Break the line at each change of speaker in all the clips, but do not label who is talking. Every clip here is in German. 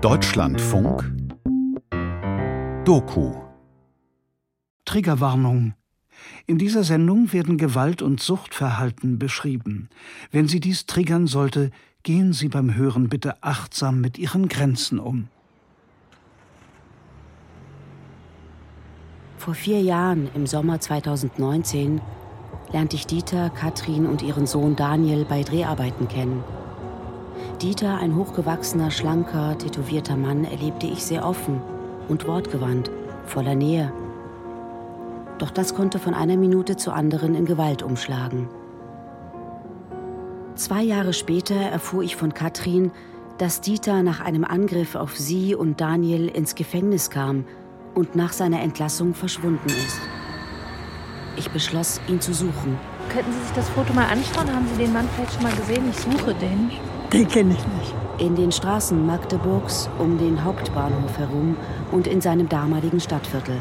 Deutschlandfunk Doku
Triggerwarnung. In dieser Sendung werden Gewalt und Suchtverhalten beschrieben. Wenn Sie dies triggern sollte, gehen Sie beim Hören bitte achtsam mit Ihren Grenzen um.
Vor vier Jahren, im Sommer 2019, lernte ich Dieter, Katrin und ihren Sohn Daniel bei Dreharbeiten kennen. Dieter, ein hochgewachsener, schlanker, tätowierter Mann, erlebte ich sehr offen und wortgewandt, voller Nähe. Doch das konnte von einer Minute zur anderen in Gewalt umschlagen. Zwei Jahre später erfuhr ich von Katrin, dass Dieter nach einem Angriff auf sie und Daniel ins Gefängnis kam und nach seiner Entlassung verschwunden ist. Ich beschloss, ihn zu suchen.
Könnten Sie sich das Foto mal anschauen? Haben Sie den Mann vielleicht schon mal gesehen? Ich suche den.
Den kenne ich nicht.
In den Straßen Magdeburgs, um den Hauptbahnhof herum und in seinem damaligen Stadtviertel.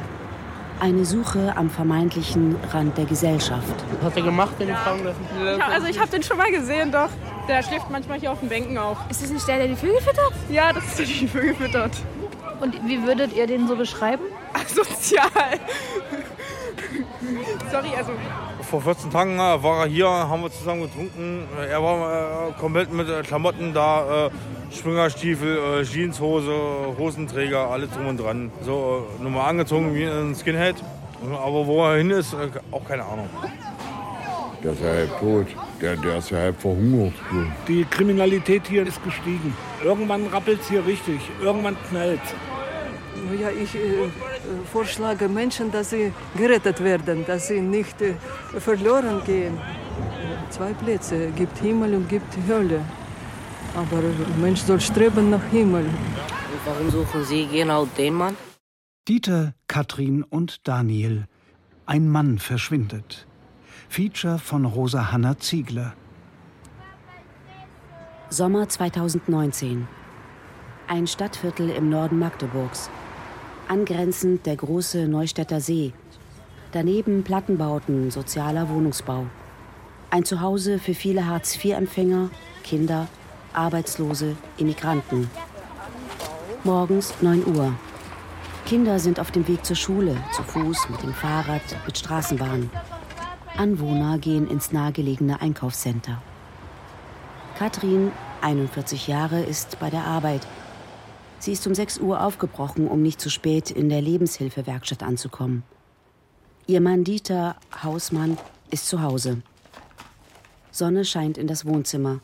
Eine Suche am vermeintlichen Rand der Gesellschaft.
Was hat er gemacht, wenn ich fragen darf?
Ja, also ich habe den schon mal gesehen, doch. Der schläft manchmal hier auf den Bänken auch.
Ist das nicht der, der die Vögel füttert?
Ja, das ist der, der die Vögel füttert.
Und wie würdet ihr den so beschreiben?
Sozial. Sorry, also.
Vor 14 Tagen äh, war er hier, haben wir zusammen getrunken. Er war äh, komplett mit äh, Klamotten da, äh, Schwingerstiefel, äh, Jeanshose, Hosenträger, alles drum und dran. So äh, normal angezogen wie ein Skinhead. Aber wo er hin ist, auch keine Ahnung.
Der ist ja halb tot. Der, der ist ja halb verhungert.
Die Kriminalität hier ist gestiegen. Irgendwann rappelt es hier richtig. Irgendwann knallt
ja, ich äh, vorschlage Menschen, dass sie gerettet werden, dass sie nicht äh, verloren gehen. Zwei Plätze, gibt Himmel und gibt Hölle. Aber ein Mensch soll streben nach Himmel.
Und warum suchen Sie genau den Mann?
Dieter, Katrin und Daniel. Ein Mann verschwindet. Feature von Rosa Hanna Ziegler.
Sommer 2019. Ein Stadtviertel im Norden Magdeburgs. Angrenzend der große Neustädter See. Daneben Plattenbauten, sozialer Wohnungsbau. Ein Zuhause für viele Hartz-IV-Empfänger, Kinder, Arbeitslose, Immigranten. Morgens 9 Uhr. Kinder sind auf dem Weg zur Schule, zu Fuß, mit dem Fahrrad, mit Straßenbahn. Anwohner gehen ins nahegelegene Einkaufscenter. Katrin, 41 Jahre, ist bei der Arbeit Sie ist um 6 Uhr aufgebrochen, um nicht zu spät in der Lebenshilfewerkstatt anzukommen. Ihr Mann Dieter, Hausmann, ist zu Hause. Sonne scheint in das Wohnzimmer.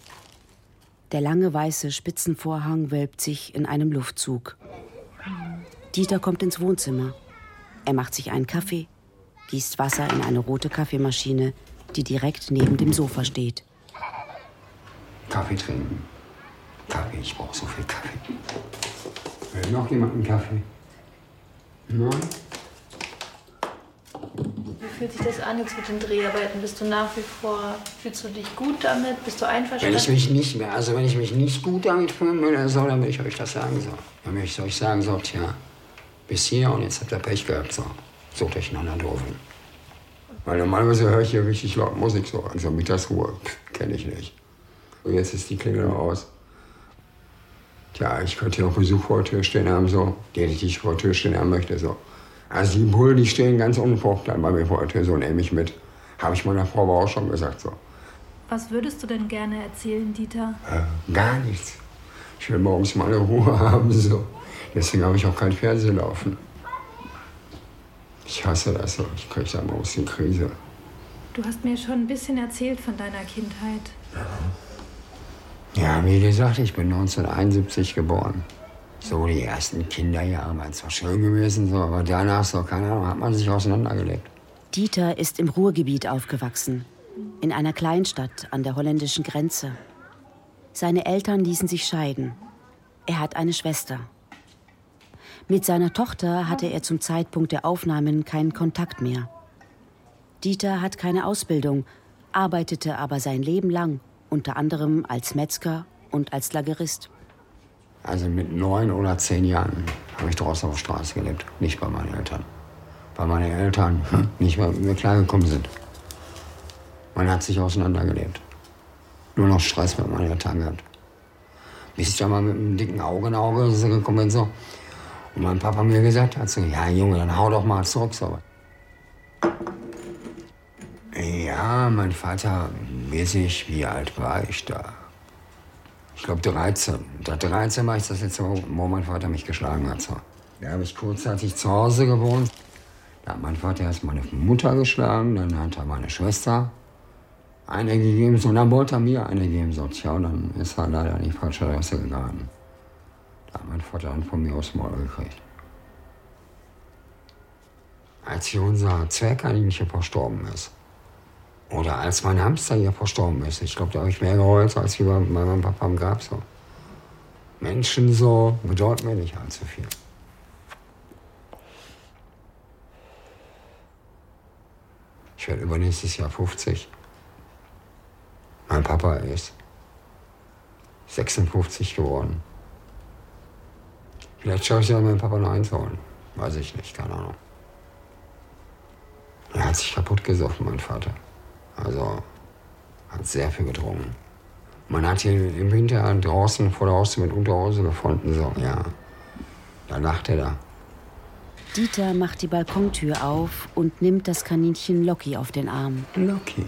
Der lange weiße Spitzenvorhang wölbt sich in einem Luftzug. Dieter kommt ins Wohnzimmer. Er macht sich einen Kaffee, gießt Wasser in eine rote Kaffeemaschine, die direkt neben dem Sofa steht.
Kaffee trinken. Kaffee, ich brauche so viel Kaffee. Will noch jemand einen Kaffee? Nein?
Wie fühlt sich das an jetzt mit den Dreharbeiten? Bist du nach wie vor, fühlst du dich gut damit? Bist du einverstanden?
Wenn ich mich nicht mehr, also wenn ich mich nicht gut damit fühlen würde, so, dann will ich euch das sagen so. Dann will ich euch sagen so, tja, bis hier und jetzt habt ihr Pech gehabt, so. Sucht euch einen anderen doofen. Weil normalerweise höre ich hier richtig laut Musik so, also Mittagsruhe, kenne ich nicht. Und jetzt ist die Klingel aus. Tja, ich könnte ja auch Besuch vor der Tür stehen haben, so, den ich vor der Tür stehen haben möchte, so. Also die Bullen, die stehen ganz unfruchtbar bei mir vor der Tür, so nehme ich mit. Habe ich meiner Frau aber auch schon gesagt, so.
Was würdest du denn gerne erzählen, Dieter?
Äh, gar nichts. Ich will morgens mal eine Ruhe haben, so. Deswegen habe ich auch kein Fernsehen laufen. Ich hasse das so. Ich kriege da aus der Krise.
Du hast mir schon ein bisschen erzählt von deiner Kindheit.
Ja. Ja, wie gesagt, ich bin 1971 geboren. So die ersten Kinderjahre waren zwar schön gewesen, so, aber danach, so, keine Ahnung, hat man sich auseinandergelegt.
Dieter ist im Ruhrgebiet aufgewachsen, in einer Kleinstadt an der holländischen Grenze. Seine Eltern ließen sich scheiden. Er hat eine Schwester. Mit seiner Tochter hatte er zum Zeitpunkt der Aufnahmen keinen Kontakt mehr. Dieter hat keine Ausbildung, arbeitete aber sein Leben lang unter anderem als Metzger und als Lagerist.
Also mit neun oder zehn Jahren habe ich draußen auf der Straße gelebt, nicht bei meinen Eltern. Weil meine Eltern nicht mehr mit mir klargekommen sind. Man hat sich auseinandergelebt. Nur noch Stress mit meinen Eltern gehabt. bis ich da mal mit einem dicken Auge in Auge gekommen bin. So. Und mein Papa mir gesagt hat, so, ja Junge, dann hau doch mal zurück. So. Ja, mein Vater, nicht, wie alt war ich da? Ich glaube 13. Da 13 war ich das letzte Mal, wo mein Vater mich geschlagen hat. So. Da habe ich kurzzeitig zu Hause gewohnt. Da hat mein Vater erst meine Mutter geschlagen, dann hat er meine Schwester eine gegeben, so, und dann wollte er mir eine geben. So, tja, und dann ist er leider in die falsche Adresse gegangen. Da hat mein Vater dann von mir aus Maul gekriegt. Als hier unser Zwergkaninchen hier verstorben ist. Oder als mein Hamster hier verstorben ist. Ich glaube, da habe ich mehr geheult, als wie bei meinem Papa am Grab. So. Menschen so bedeuten mir nicht allzu viel. Ich werde übernächstes Jahr 50. Mein Papa ist 56 geworden. Vielleicht schaue ich ja meinen Papa noch einzuholen. Weiß ich nicht, keine Ahnung. Er hat sich kaputt gesoffen, mein Vater. Also hat sehr viel getrunken. Man hat ihn im Winter draußen vor der Haustür mit Unterhose gefunden. So, ja. Da lacht er da.
Dieter macht die Balkontür auf und nimmt das Kaninchen Loki auf den Arm.
Loki.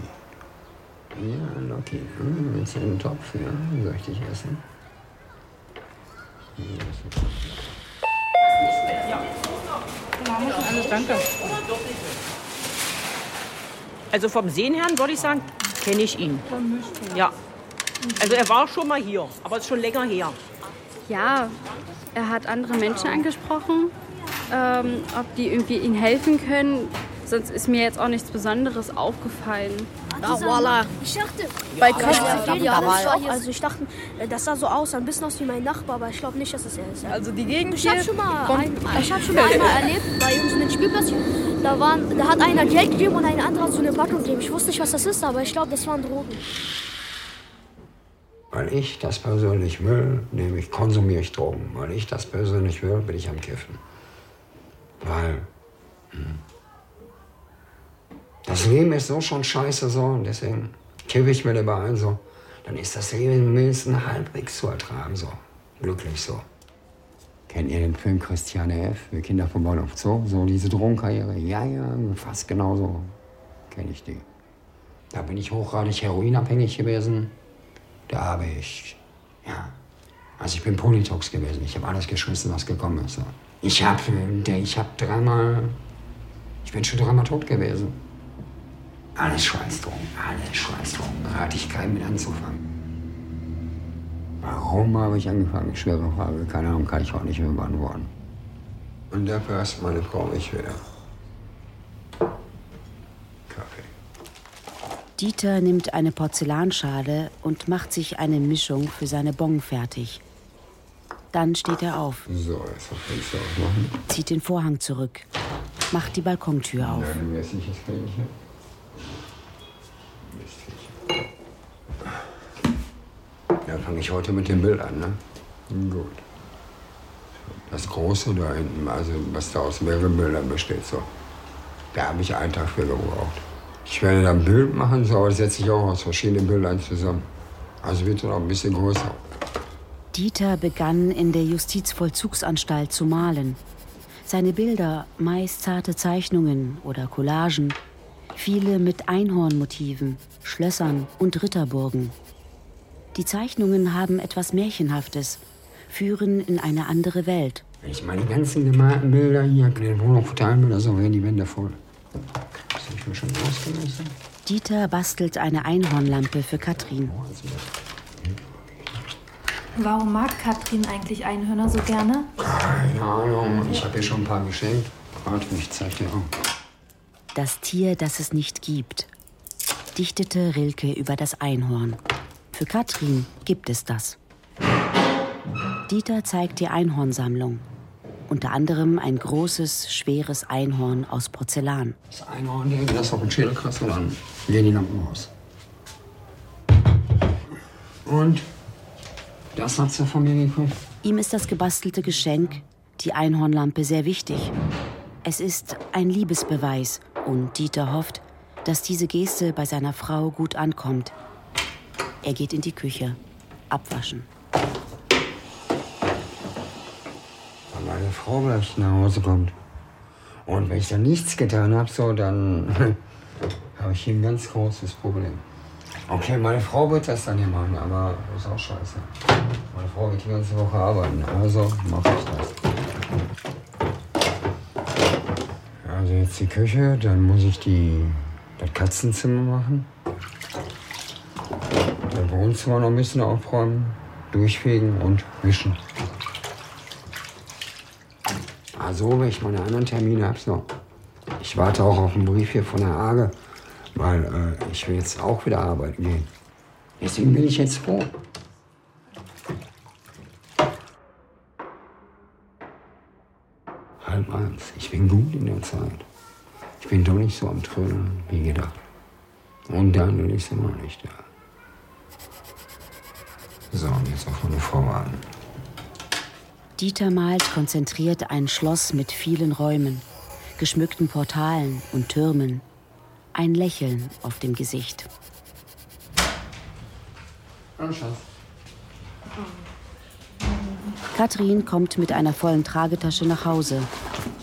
Ja, Loki. Hm, willst du einen Topf? Ja, soll ich dich essen?
Alles danke. Also vom Sehen her würde ich sagen, kenne ich ihn. Ja. Also er war schon mal hier, aber ist schon länger her.
Ja, er hat andere Menschen angesprochen, ähm, ob die irgendwie ihm helfen können. Sonst ist mir jetzt auch nichts Besonderes aufgefallen.
Ah, voila. Ich dachte, bei ja, ja, das war hier, also ich dachte, das sah so aus, ein bisschen aus wie mein Nachbar, aber ich glaube nicht, dass es er ist.
Also die Gegend
Ich habe schon mal, ein, ich hab schon mal einmal erlebt bei uns in den Spielplatz. Da, waren, da hat einer Geld gegeben und ein anderer hat so eine Packung gegeben. Ich wusste nicht, was das ist, aber ich glaube, das waren Drogen.
Weil ich das persönlich will, nämlich konsumiere ich Drogen. Weil ich das persönlich will, bin ich am Kiffen. Weil hm, das Leben ist so schon scheiße so und deswegen kiffe ich mir dabei ein so. Dann ist das Leben mindestens halbwegs zu ertragen so. Glücklich so. Kennt ihr den Film Christiane F., Wir Kinder vom Bahnhof Zoo? So diese Drogenkarriere? Ja, ja, fast genauso kenne ich die. Da bin ich hochgradig heroinabhängig gewesen. Da habe ich, ja, also ich bin Polytox gewesen. Ich habe alles geschmissen, was gekommen ist. So. Ich habe ich hab dreimal, ich bin schon dreimal tot gewesen. Alles Schweißdrogen, alles Schweißdrogen. Da hatte ich keinen mit anzufangen. Warum habe ich angefangen? Schwere Frage. Keine Ahnung, kann ich auch nicht mehr beantworten. Und dafür hast meine Frau mich wieder.
Dieter nimmt eine Porzellanschale und macht sich eine Mischung für seine Bon fertig. Dann steht er auf.
So, jetzt das Fenster aufmachen.
Zieht den Vorhang zurück. Macht die Balkontür auf.
Ja. Ja, fange ich heute mit dem Bild an, ne? Gut. Das Große da hinten, also was da aus mehreren Bildern besteht, so. Da habe ich einen Tag für gebraucht. Ich werde da ein Bild machen, so, aber das setze ich auch aus verschiedenen Bildern zusammen. Also wird dann auch ein bisschen größer.
Dieter begann in der Justizvollzugsanstalt zu malen. Seine Bilder, meist zarte Zeichnungen oder Collagen, viele mit Einhornmotiven, Schlössern und Ritterburgen. Die Zeichnungen haben etwas Märchenhaftes, führen in eine andere Welt.
Wenn ich meine ganzen gemalten Bilder hier in den Wohnung verteilen will, so werden die Wände voll. Das habe ich mir schon ausgemessen.
Dieter bastelt eine Einhornlampe für Katrin.
Warum mag Katrin eigentlich Einhörner so gerne?
Keine Ahnung, ich habe ihr schon ein paar geschenkt. Warte, ich zeig dir auch.
Das Tier, das es nicht gibt, dichtete Rilke über das Einhorn. Für Katrin gibt es das. Dieter zeigt die Einhornsammlung. Unter anderem ein großes, schweres Einhorn aus Porzellan.
Das Einhorn, der das auf den Schädel kratzt und dann gehen die Lampen aus. Und das hat sie von mir gekriegt.
Ihm ist das gebastelte Geschenk, die Einhornlampe, sehr wichtig. Es ist ein Liebesbeweis und Dieter hofft, dass diese Geste bei seiner Frau gut ankommt. Er geht in die Küche, abwaschen.
Wenn meine Frau gleich nach Hause kommt und wenn ich dann nichts getan habe, so, dann habe ich hier ein ganz großes Problem. Okay, meine Frau wird das dann hier machen, aber ist auch scheiße. Meine Frau wird die ganze Woche arbeiten, also mache ich das. Also jetzt die Küche, dann muss ich die, das Katzenzimmer machen. Das Wohnzimmer noch ein bisschen aufräumen, durchfegen und wischen. Also, wenn ich meine anderen Termine habe, so. Ich warte auch auf einen Brief hier von der Arge, weil äh, ich will jetzt auch wieder arbeiten gehen. Deswegen bin ich jetzt froh. Halb eins. Ich bin gut in der Zeit. Ich bin doch nicht so am Trödeln wie gedacht. Und dann bin ich immer nicht da. So, und jetzt auf meine Frau warten.
Dieter malt konzentriert ein Schloss mit vielen Räumen, geschmückten Portalen und Türmen. Ein Lächeln auf dem Gesicht. Katrin kommt mit einer vollen Tragetasche nach Hause.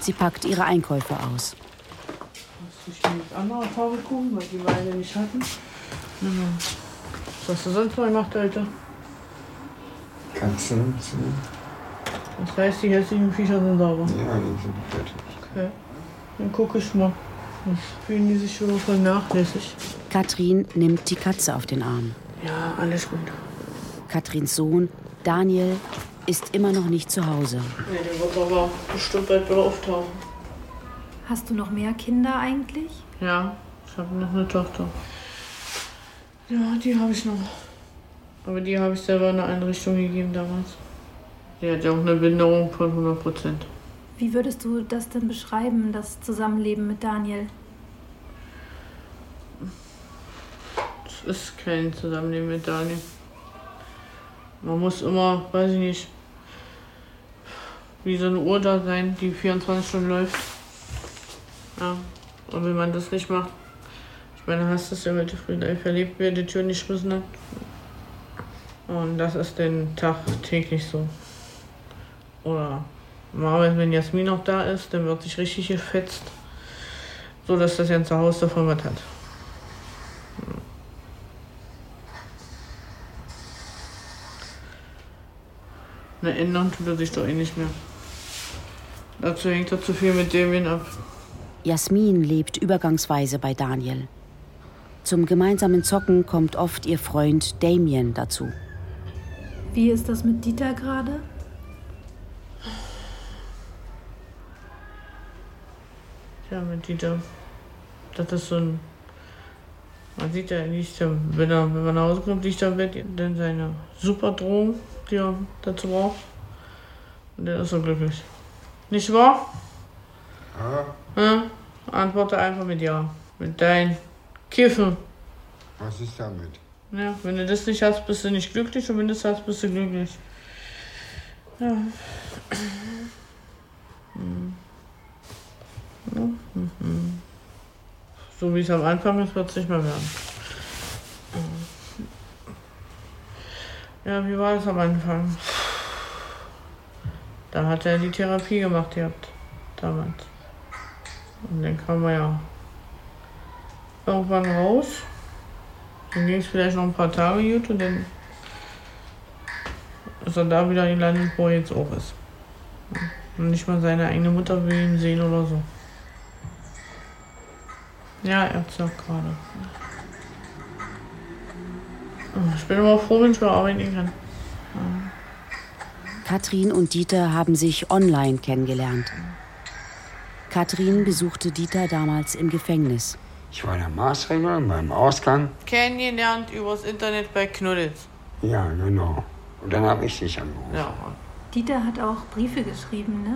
Sie packt ihre Einkäufe aus.
Ich will mit anderer Farbe gucken, weil die beide nicht hatten. Was hast du sonst noch gemacht, Alter?
Katzen.
Das heißt, die hässlichen Viecher sind sauber.
Ja, die sind fertig.
Okay. Dann gucke ich mal. Das fühlen die sich schon vernachlässigt.
Katrin nimmt die Katze auf den Arm.
Ja, alles gut.
Katrins Sohn, Daniel, ist immer noch nicht zu Hause.
Nee, der wird aber bestimmt bald wieder auftauchen.
Hast du noch mehr Kinder eigentlich?
Ja, ich habe noch eine Tochter. Ja, die habe ich noch. Aber die habe ich selber in eine Einrichtung gegeben damals. Die hat ja auch eine Behinderung von 100 Prozent.
Wie würdest du das denn beschreiben, das Zusammenleben mit Daniel?
Es ist kein Zusammenleben mit Daniel. Man muss immer, weiß ich nicht, wie so eine Uhr da sein, die 24 Stunden läuft. Ja, und wenn man das nicht macht, ich meine, hast du es ja heute früh live erlebt, wer die Tür nicht geschmissen hat. Und das ist den Tag täglich so. Oder normalerweise, wenn Jasmin noch da ist, dann wird sich richtig gefetzt, so dass das ganze Haus davon was hat. Eine ändern tut er sich doch eh nicht mehr. Dazu hängt er zu viel mit Damien ab.
Jasmin lebt übergangsweise bei Daniel. Zum gemeinsamen Zocken kommt oft ihr Freund Damien dazu.
Wie ist das mit Dieter gerade?
Ja, mit Dieter. Das ist so ein. Man sieht ja nicht, wenn er, wenn man nach Hause kommt, liegt er im Bett, dann seine super Drohung, die er dazu braucht. Und dann ist er glücklich. Nicht wahr?
Ja.
Ja? Antworte einfach mit Ja. Mit dein Kiffen.
Was ist damit?
Ja, wenn du das nicht hast, bist du nicht glücklich und wenn du das hast, bist du glücklich. Ja. Hm. So wie es am Anfang ist, wird es nicht mehr werden. Ja, wie war es am Anfang? Da hat er die Therapie gemacht gehabt, damals. Und dann kam er ja irgendwann raus. Dann ging es vielleicht noch ein paar Tage gut und dann ist er da wieder gelandet, wo er jetzt auch ist. Und nicht mal seine eigene Mutter will ihn sehen oder so. Ja, er zockt gerade. Ich bin immer froh, wenn ich mal arbeiten kann.
Katrin und Dieter haben sich online kennengelernt. Katrin besuchte Dieter damals im Gefängnis.
Ich war in der Maßregel beim Ausgang.
Kennengelernt übers Internet bei Knuddels.
Ja, genau. Und dann habe ich dich angerufen.
Ja.
Dieter hat auch Briefe geschrieben, ne?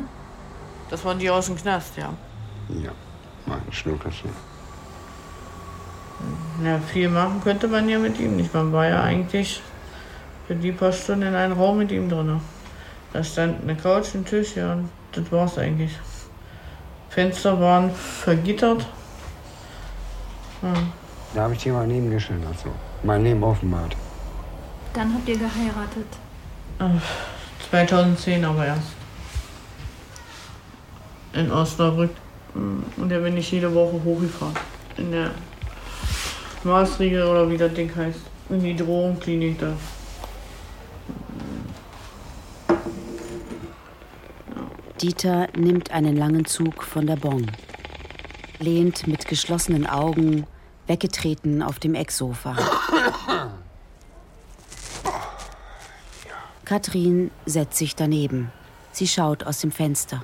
Das waren die aus dem Knast, ja.
Ja, mein Schnuckerchen.
Ja, viel machen könnte man ja mit ihm nicht. Man war ja eigentlich für die paar Stunden in einem Raum mit ihm drin. Da stand eine Couch, ein Tisch, ja, und das war's eigentlich. Fenster waren vergittert. Ja.
Da habe ich dir mein Leben geschildert, so. Mein Leben offenbart.
Dann habt ihr geheiratet.
Äh, 2010 aber erst. in Osnabrück. Und da bin ich jede Woche hochgefahren. In der Maßregel oder wie das Ding heißt. In die Drogenklinik da.
Dieter nimmt einen langen Zug von der Bon, lehnt mit geschlossenen Augen, weggetreten auf dem Ecksofa. Katrin setzt sich daneben. Sie schaut aus dem Fenster.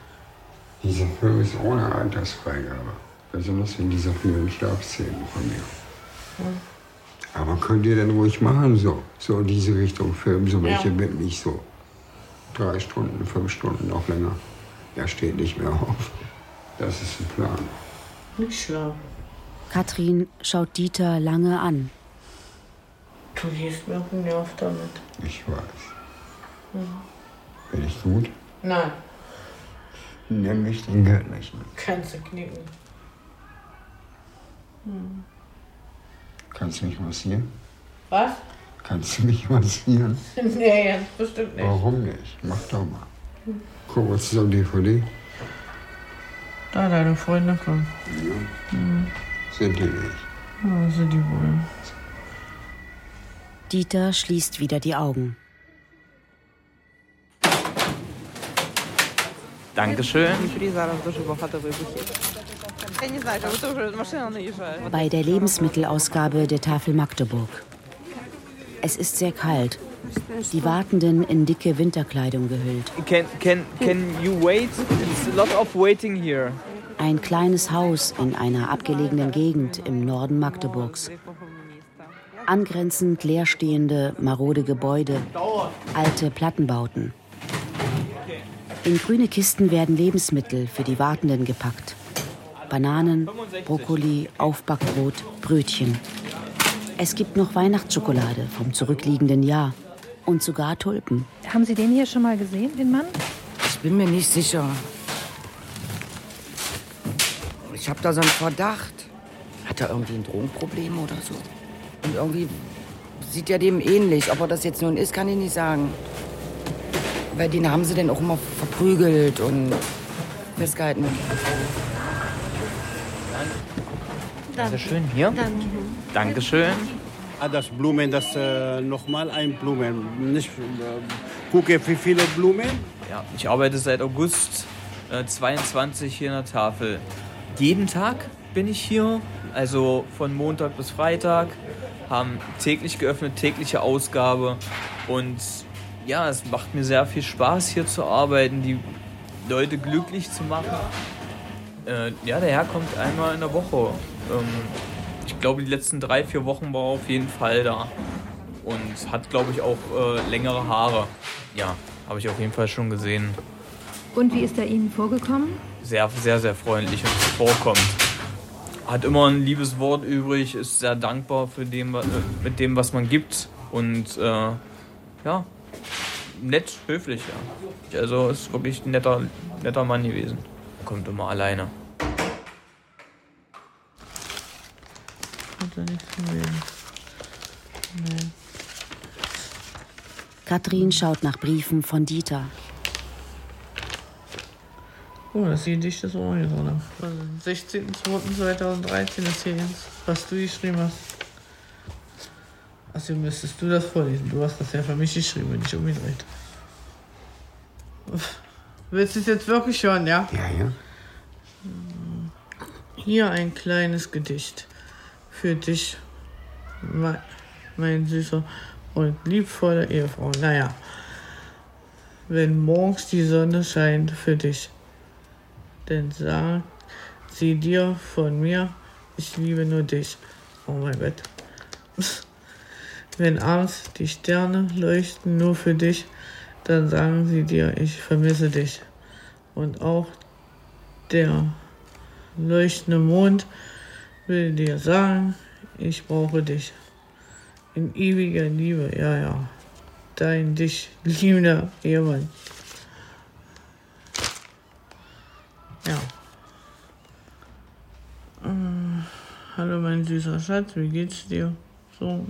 Dieser Film ist ohne Altersfreigabe. Besonders in dieser vielen Stabszenen von mir. Aber könnt ihr denn ruhig machen, so? So in diese Richtung Film, so welche
Ja.
wirklich so. Drei Stunden, fünf Stunden, noch länger. Er steht nicht mehr auf. Das ist ein Plan.
Nicht schlafen.
Katrin schaut Dieter lange an.
Du gehst mir auf den Nerv damit.
Ich weiß.
Mhm.
Bin ich gut?
Nein,
Nenn mich den Göttlichen.
kannst du knicken. Hm.
Kannst du mich massieren?
Was?
Kannst du mich massieren?
nee, ganz bestimmt nicht.
Warum nicht? Mach doch mal. Guck, Gucken wir zusammen DVD.
Da, deine Freunde kommen.
Ja.
Mhm.
Sind die nicht.
Ja, sind die wohl.
Dieter schließt wieder die Augen.
Dankeschön.
Bei der Lebensmittelausgabe der Tafel Magdeburg. Es ist sehr kalt die Wartenden in dicke Winterkleidung gehüllt.
Can, can, can you wait? It's a lot of waiting here.
Ein kleines Haus in einer abgelegenen Gegend im Norden Magdeburgs. Angrenzend leerstehende, marode Gebäude, alte Plattenbauten. In grüne Kisten werden Lebensmittel für die Wartenden gepackt. Bananen, Brokkoli, Aufbackbrot, Brötchen. Es gibt noch Weihnachtsschokolade vom zurückliegenden Jahr und sogar Tulpen.
Haben Sie den hier schon mal gesehen, den Mann?
Ich bin mir nicht sicher. Ich habe da so einen Verdacht. Hat er irgendwie ein Drogenproblem oder so? Und irgendwie sieht er dem ähnlich. Ob er das jetzt nun ist, kann ich nicht sagen. Weil den haben sie dann auch immer verprügelt und festgehalten.
Sehr schön. Hier? Dankeschön.
Ah, Das Blumen, das äh, nochmal ein Blumen. Nicht äh, gucke, wie viele Blumen.
Ja, ich arbeite seit August äh, 22 hier in der Tafel. Jeden Tag bin ich hier, also von Montag bis Freitag, haben täglich geöffnet, tägliche Ausgabe und ja, es macht mir sehr viel Spaß hier zu arbeiten, die Leute glücklich zu machen. Äh, ja, der Herr kommt einmal in der Woche. Ähm, ich glaube, die letzten drei, vier Wochen war er auf jeden Fall da. Und hat, glaube ich, auch äh, längere Haare. Ja, habe ich auf jeden Fall schon gesehen.
Und wie ist er Ihnen vorgekommen?
Sehr, sehr, sehr freundlich und zuvorkommend. Hat immer ein liebes Wort übrig, ist sehr dankbar für dem, äh, mit dem, was man gibt. Und äh, ja, nett, höflich, ja. Also ist wirklich ein netter, netter Mann gewesen. Kommt immer alleine.
Er nichts gesehen. Nee.
Katrin schaut nach Briefen von Dieter.
Oh, das ist die Gedicht des Ohren drin. Von 16.02.2013 ist hier jetzt, was du geschrieben hast. Also müsstest du das vorlesen. Du hast das ja für mich geschrieben, nicht umgedreht. Willst du es jetzt wirklich hören, ja?
Ja, ja.
Hier ein kleines Gedicht für dich, mein, mein süßer und liebvoller Ehefrau. Naja, wenn morgens die Sonne scheint für dich, dann sag sie dir von mir, ich liebe nur dich. Oh mein Gott. Wenn abends die Sterne leuchten nur für dich, dann sagen sie dir, ich vermisse dich. Und auch der leuchtende Mond will dir sagen, ich brauche dich. In ewiger Liebe, ja, ja. Dein dich liebender Ehemann. Ja. Äh, hallo mein süßer Schatz, wie geht's dir? So,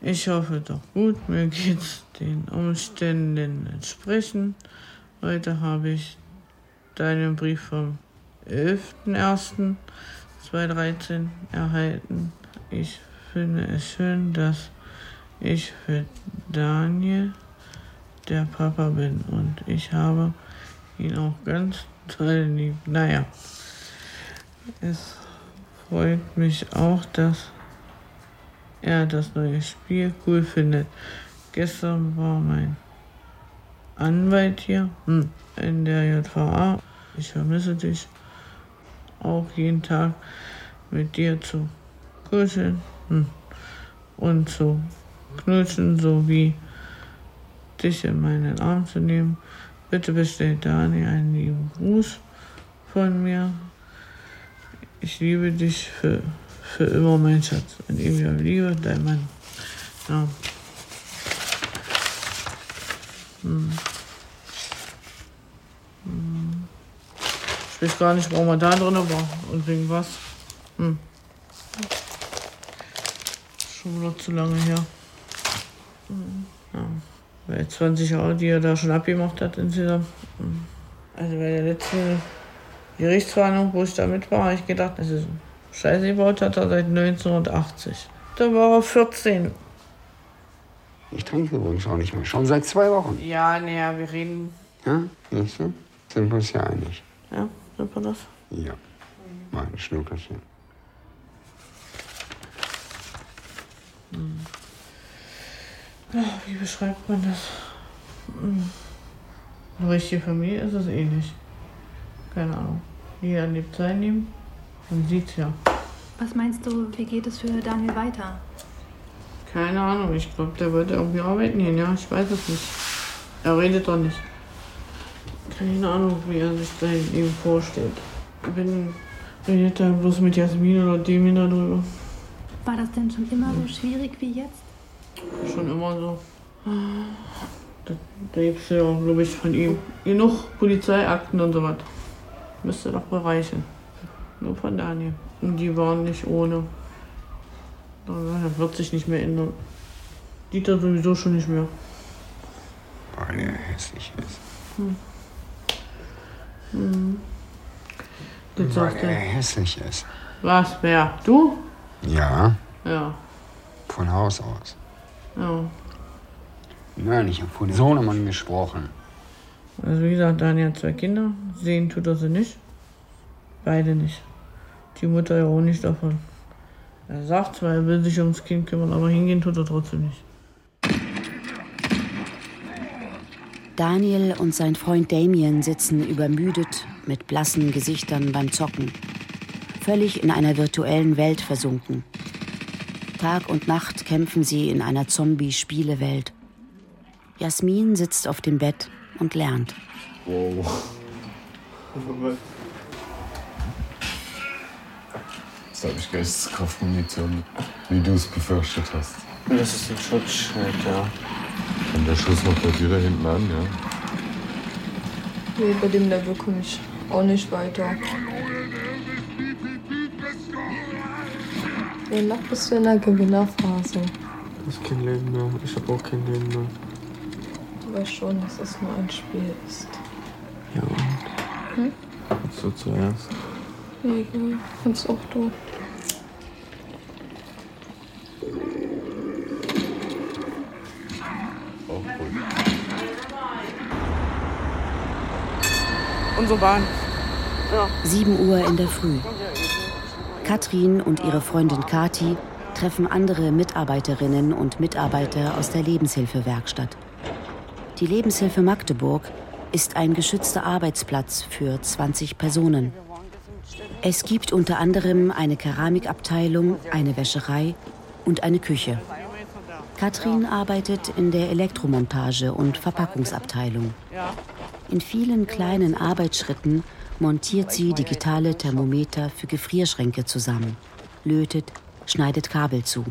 ich hoffe doch gut, mir geht's den Umständen entsprechend. Heute habe ich deinen Brief vom 11.01.2013 erhalten. Ich finde es schön, dass ich für Daniel der Papa bin und ich habe ihn auch ganz toll lieb. Naja, es freut mich auch, dass er das neue Spiel cool findet. Gestern war mein Anwalt hier hm, in der JVA. Ich vermisse dich auch jeden Tag mit dir zu kuscheln hm, und zu knutschen sowie dich in meinen Arm zu nehmen. Bitte bestellt Dani einen lieben Gruß von mir. Ich liebe dich für, für immer, mein Schatz. In ewiger Liebe, dein Mann. Ja. Hm. Ich weiß gar nicht, warum er da drin war und wegen was. Hm. Schon noch zu lange her. Hm. Ja. Weil 20 Jahre, die er da schon abgemacht hat insgesamt. Hm. Also bei der letzten Gerichtsverhandlung, wo ich da mit war, habe ich gedacht, das ist Scheiße gebaut hat er seit 1980. Da war er 14.
Ich trinke übrigens auch nicht mehr. Schon seit zwei Wochen.
Ja, naja, wir reden.
Ja, siehst du? Sind wir uns ja einig.
Ja, sind wir das?
Ja. Mein Schnuckerchen.
Hm. Wie beschreibt man das? Hm. Eine richtige Familie ist es eh nicht. Keine Ahnung. Jeder lebt sein Leben. Man sieht's ja.
Was meinst du, wie geht es für Daniel weiter?
Keine Ahnung, ich glaube, der wird irgendwie arbeiten gehen, ja, ich weiß es nicht. Er redet doch nicht. Keine Ahnung, wie er sich sein Leben vorstellt. Wenn redet er bloß mit Jasmin oder Demin darüber.
War das denn schon immer so schwierig wie jetzt?
Schon immer so. Da, da gibt es ja, glaube ich, von ihm genug Polizeiakten und so was. Müsste doch bereichen. Nur von Daniel. Und die waren nicht ohne. Das wird sich nicht mehr ändern. Dieter sowieso schon nicht mehr.
Weil er hässlich ist.
Hm. Hm. Das
Weil er hässlich ist.
Was, wer? Du?
Ja,
Ja.
von Haus aus.
Ja.
Nein, ich habe von Sohnemann gesprochen.
Also wie gesagt, Daniel hat zwei Kinder. Sehen tut er sie nicht. Beide nicht. Die Mutter ja auch nicht davon. Er sagt zwar, er will sich ums Kind kümmern, aber hingehen tut er trotzdem nicht.
Daniel und sein Freund Damien sitzen übermüdet mit blassen Gesichtern beim Zocken, völlig in einer virtuellen Welt versunken. Tag und Nacht kämpfen sie in einer Zombie-Spielewelt. Jasmin sitzt auf dem Bett und lernt.
Wow. Jetzt habe ich Geisteskraftmunition, wie du es befürchtet hast.
Das ist ein Schutzschild, ja.
Und der Schuss noch bei dir da hinten an, ja?
Nee, bei dem Level komme ich auch nicht weiter. Ja, noch bist du in der Gewinnerphase.
Das ist kein Leben mehr. Ich habe auch kein Leben mehr.
Du weißt schon, dass es nur ein Spiel ist.
Ja, und?
Hm?
Du zuerst.
Egal, kannst auch du.
Unsere Bahn. Ja.
7 Uhr in der Früh. Katrin und ihre Freundin Kati treffen andere Mitarbeiterinnen und Mitarbeiter aus der Lebenshilfewerkstatt. Die Lebenshilfe Magdeburg ist ein geschützter Arbeitsplatz für 20 Personen. Es gibt unter anderem eine Keramikabteilung, eine Wäscherei und eine Küche. Katrin arbeitet in der Elektromontage und Verpackungsabteilung. In vielen kleinen Arbeitsschritten montiert sie digitale Thermometer für Gefrierschränke zusammen, lötet, schneidet Kabel zu.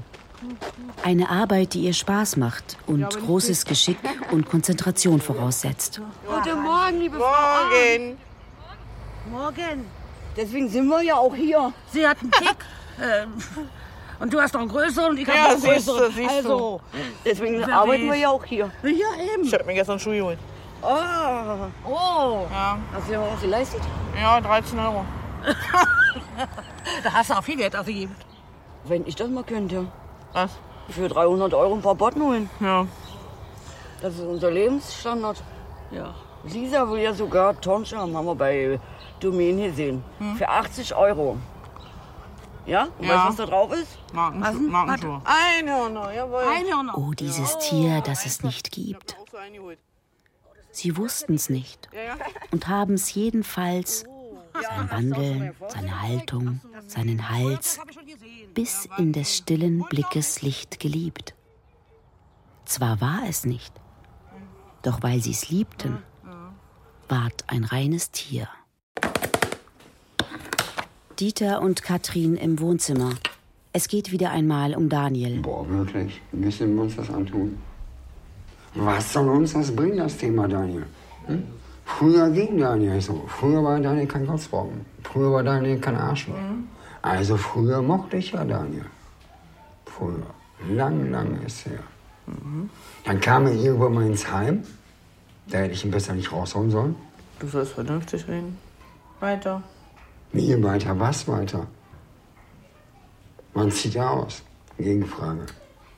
Eine Arbeit, die ihr Spaß macht und großes Geschick und Konzentration voraussetzt.
Guten Morgen, liebe
Morgen.
Frau. Morgen. Deswegen sind wir ja auch hier. Sie hat einen Tick. und du hast noch einen größeren und ich
Ja,
habe einen
siehst du,
größeren.
siehst du.
also, deswegen
Wer
arbeiten
weiß.
wir ja auch hier. Ja, eben.
Ich hab mir gestern Schuhe geholt.
Oh. Oh.
Ja.
Hast du dir was geleistet?
Ja, 13 Euro.
da hast du auch viel Geld ausgegeben.
Wenn ich das mal könnte.
Was?
Für 300 Euro ein paar Botten holen.
Ja.
Das ist unser Lebensstandard.
Ja.
Lisa will ja sogar Tonscherm, haben wir bei Domain gesehen. Für 80 Euro. Ja? Und
Ja.
weißt du, was da drauf ist?
Markenschuhe. Markenschuhe.
Einhörner, jawohl. Einhörner.
Oh, dieses Tier, das es nicht gibt. Sie wussten es nicht und haben es jedenfalls, sein Wandeln, seine Haltung, seinen Hals, bis in des stillen Blickes Licht geliebt. Zwar war es nicht, doch weil sie es liebten, ward ein reines Tier. Dieter und Katrin im Wohnzimmer. Es geht wieder einmal um Daniel.
Boah, wirklich. Müssen wir uns das antun? Was soll uns das bringen, das Thema Daniel? Hm? Früher ging Daniel so. Früher war Daniel kein Kotzbrocken. Früher war Daniel kein Arschloch. Also früher mochte ich ja Daniel. Früher. Lang, lang ist her. Dann kam er irgendwann mal ins Heim. Da hätte ich ihn besser nicht raushauen sollen.
Du sollst vernünftig reden. Weiter.
Wie weiter, was weiter? Man zieht ja aus. Gegenfrage.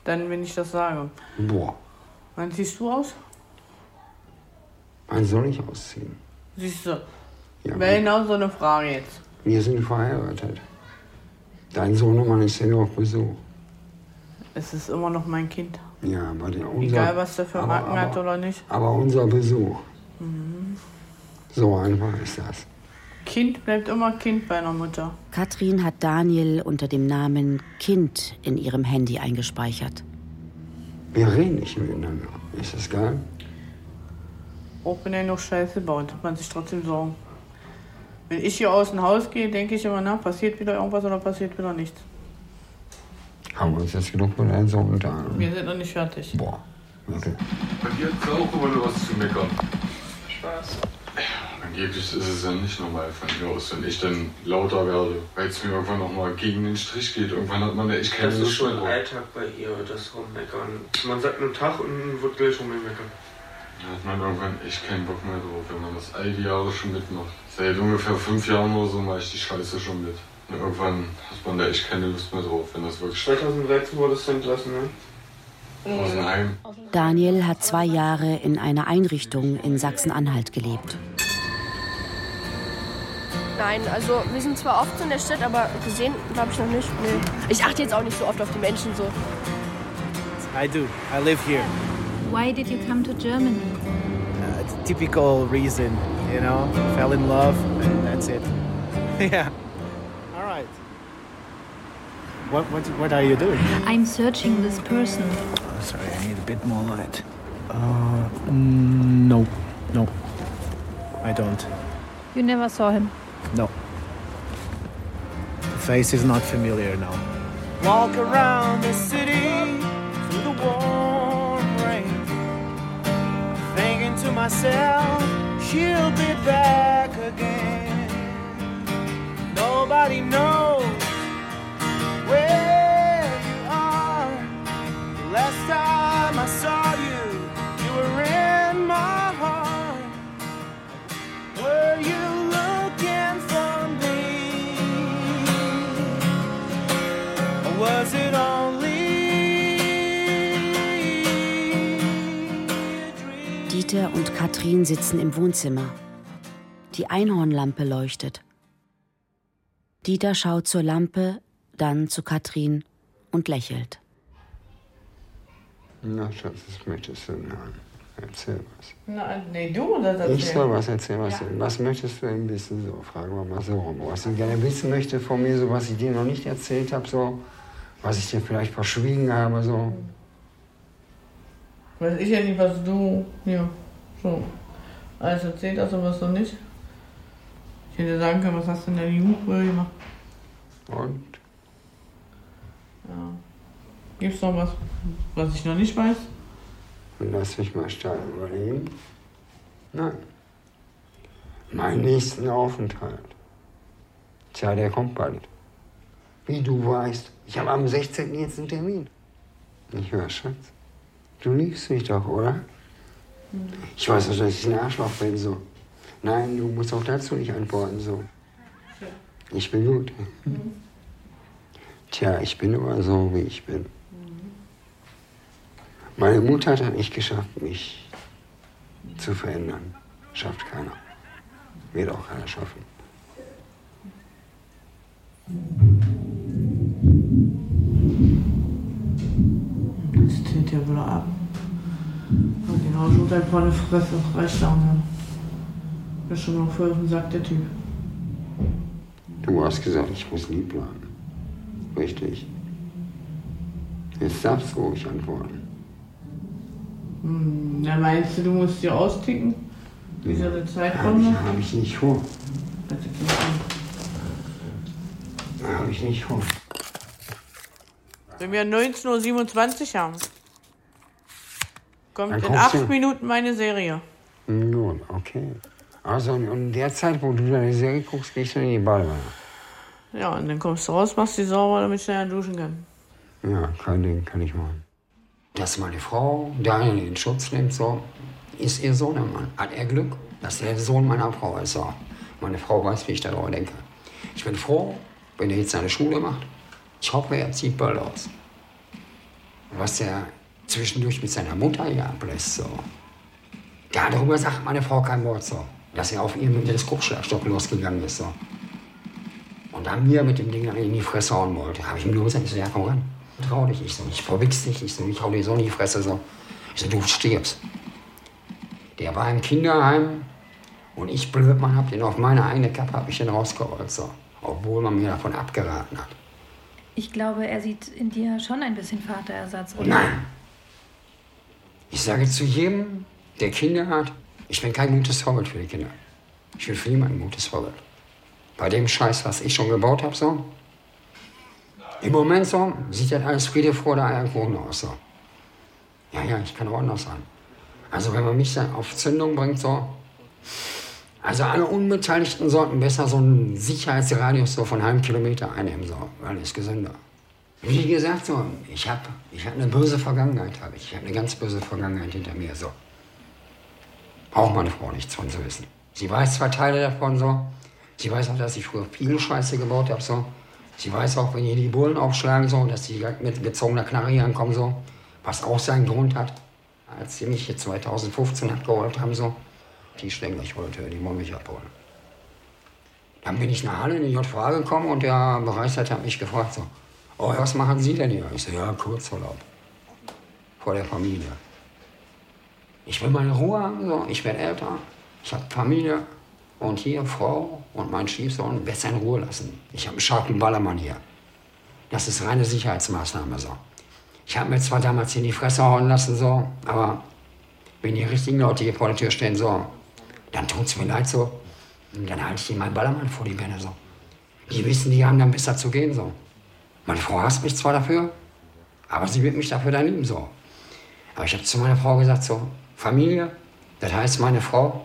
Dann, wenn ich das sage.
Boah,
Wann siehst du aus?
wann soll ich ausziehen?
Siehst du.
Ja,
Wäre genau so eine Frage jetzt.
Wir sind verheiratet. Dein Sohnemann ist hier auf Besuch.
Es ist immer noch mein Kind.
Ja, aber der unser,
Egal, was der für Macken hat oder nicht.
Aber unser Besuch,
Mhm.
so einfach ist das.
Kind bleibt immer Kind bei einer Mutter.
Katrin hat Daniel unter dem Namen Kind in ihrem Handy eingespeichert.
Wir reden nicht miteinander. Ist das geil?
Auch wenn er noch Scheiße baut, hat man sich trotzdem Sorgen. Wenn ich hier aus dem Haus gehe, denke ich immer, na, passiert wieder irgendwas oder passiert wieder nichts.
Haben wir uns jetzt genug mit deinem Sohn unterhalten?
Wir sind noch nicht fertig.
Boah, okay.
Bei dir hat's auch immer was zu meckern. Spaß. Angeblich ist es ja nicht normal von mir aus, wenn ich dann lauter werde, weil es mir irgendwann noch mal gegen den Strich geht. Irgendwann hat man ja echt keine
Das ist
Lust
schon. Alltag bei ihr, das Rummeckern. Man sagt nur Tag und wird gleich rummeckern.
Da hat man irgendwann echt keinen Bock mehr drauf, wenn man das all die Jahre schon mitmacht. Seit ungefähr fünf Jahren oder so mache ich die Scheiße schon mit. Und irgendwann hat man da echt keine Lust mehr drauf, wenn das wirklich
2013 wurde es entlassen, ne?
aus dem Heim.
Daniel hat zwei Jahre in einer Einrichtung in Sachsen-Anhalt gelebt.
Nein, also wir sind zwar oft in der Stadt, aber gesehen glaube ich noch nicht. Nee. Ich achte jetzt auch nicht so oft auf die Menschen so.
I do. I live here.
Why did you come to Germany?
Uh, it's a typical reason, you know. Fell in love, and that's it. yeah. All right. What, what, what are you doing?
I'm searching this person.
Oh, sorry, I need a bit more light. Uh, mm, no, no. I don't.
You never saw him.
No. The face is not familiar now. Walk around the city through the warm rain, thinking to myself, she'll be back again. Nobody knows where you are. Last time
Dieter und Katrin sitzen im Wohnzimmer. Die Einhornlampe leuchtet. Dieter schaut zur Lampe, dann zu Katrin und lächelt.
Na, Schatz, was möchtest du denn hören? Erzähl was.
Na, nee, du das erzählen.
Ich soll was erzählen, was,
Ja.
was möchtest du denn wissen? So, fragen wir mal so rum. Was ich gerne wissen möchte von mir, so was ich dir noch nicht erzählt habe, so, was ich dir vielleicht verschwiegen habe, so.
Weiß ich ja nicht, was du hier so alles erzählt hast und was du nicht. Ich hätte sagen können, was hast du in der Jugend früher gemacht?
Und?
Ja. Gibt's noch was, was ich noch nicht weiß?
Lass mich mal stark überlegen. Nein. Meinen nächsten Aufenthalt. Tja, der kommt bald. Wie du weißt, ich habe am 16. jetzt einen Termin. Ich höre, Schatz. Du liebst mich doch, oder? Ich weiß auch, dass ich ein Arschloch bin, so. Nein, du musst auch dazu nicht antworten, so. Ich bin gut. Tja, ich bin immer so, wie ich bin. Meine Mutter hat nicht geschafft, mich zu verändern. Schafft keiner. Wird auch keiner schaffen.
Das zählt ja wohl ab. Aber genau so dein vorne Fresse reicht auch nicht. Das ist schon mal voll auf den Sack, der Typ.
Du hast gesagt, ich muss lieb bleiben. Richtig. Jetzt darfst du ruhig antworten.
Hm, na, meinst du, du musst dir austicken? Wie soll die Zeit
Habe
kommen?
ich, hab ich nicht vor. Habe ich nicht vor.
Wenn wir 19.27 Uhr haben, kommt in acht Minuten meine Serie.
Nun, okay. Also in- der Zeit, wo du deine Serie guckst, gehst du in die Badewanne.
Ja, und dann kommst du raus, machst die sauber, damit ich schneller duschen kann.
Ja, kein Ding, kann ich machen. Dass meine Frau Daniel in Schutz nimmt, so, ist ihr Sohnemann. Hat er Glück, dass er der Sohn meiner Frau ist. So. Meine Frau weiß, wie ich darüber denke. Ich bin froh, wenn er jetzt seine Schule macht. Ich hoffe, er zieht bald aus. Was er zwischendurch mit seiner Mutter hier ablässt, so. Darüber sagt meine Frau kein Wort, so. Dass er auf ihr mit dem Teleskopschlagstock losgegangen ist, so. Und dann mir mit dem Ding in die Fresse hauen wollte. Habe ich ihm nur gesagt, ich so, ja, komm ran. Trau dich. Ich so, ich verwichs dich. Ich so, ich hau dir so in die Fresse, so. Ich so, du stirbst. Der war im Kinderheim und ich, Blödmann, hab den auf meine eigene Kappe, hab ich den rausgeholt, so. Obwohl man mir davon abgeraten hat.
Ich glaube, er sieht in dir schon ein bisschen Vaterersatz, oder?
Nein. Ich sage zu jedem, der Kinder hat, ich bin kein gutes Vorbild für die Kinder. Ich bin für niemanden ein gutes Vorbild. Bei dem Scheiß, was ich schon gebaut habe, so. Im Moment so, sieht das alles Friede der Eierkuchen aus, so. Ja, ja, ich kann auch anders sein. Also wenn man mich dann auf Zündung bringt, so. Also alle Unbeteiligten sollten besser so einen Sicherheitsradius so von einem Kilometer einnehmen, so, weil ist gesünder. Wie gesagt, so, ich habe ich hab eine böse Vergangenheit, habe ich. Ich habe eine ganz böse Vergangenheit hinter mir, so. Braucht meine Frau nichts von zu wissen. Sie weiß zwei Teile davon, so. Sie weiß auch, dass ich früher viel Scheiße gebaut habe, so. Sie weiß auch, wenn hier die Bullen aufschlagen, so, dass die mit gezogener Knarre hier ankommen, so. Was auch seinen Grund hat, als sie mich hier 2015 abgeholt haben, so. Die stellen gleich heute, die wollen mich abholen. Dann bin ich nach Halle in die JVA gekommen und der Bereichsleiter hat mich gefragt, so. Oh, was machen Sie denn hier? Ich so, ja, Kurzurlaub. Vor der Familie. Ich will meine Ruhe haben, so. ich werde älter, ich habe Familie und hier Frau und mein Stiefsohn besser in Ruhe lassen. Ich habe einen scharfen Ballermann hier. Das ist reine Sicherheitsmaßnahme, so. Ich habe mir zwar damals in die Fresse hauen lassen, so, aber wenn die richtigen Leute hier vor der Tür stehen, so, dann tut's mir leid, so. Und dann halte ich ihnen meinen Ballermann vor die Beine, so. Die wissen, die haben dann besser zu gehen, so. Meine Frau hasst mich zwar dafür, aber sie wird mich dafür dann lieben, so. Aber ich habe zu meiner Frau gesagt, so, Familie, das heißt, meine Frau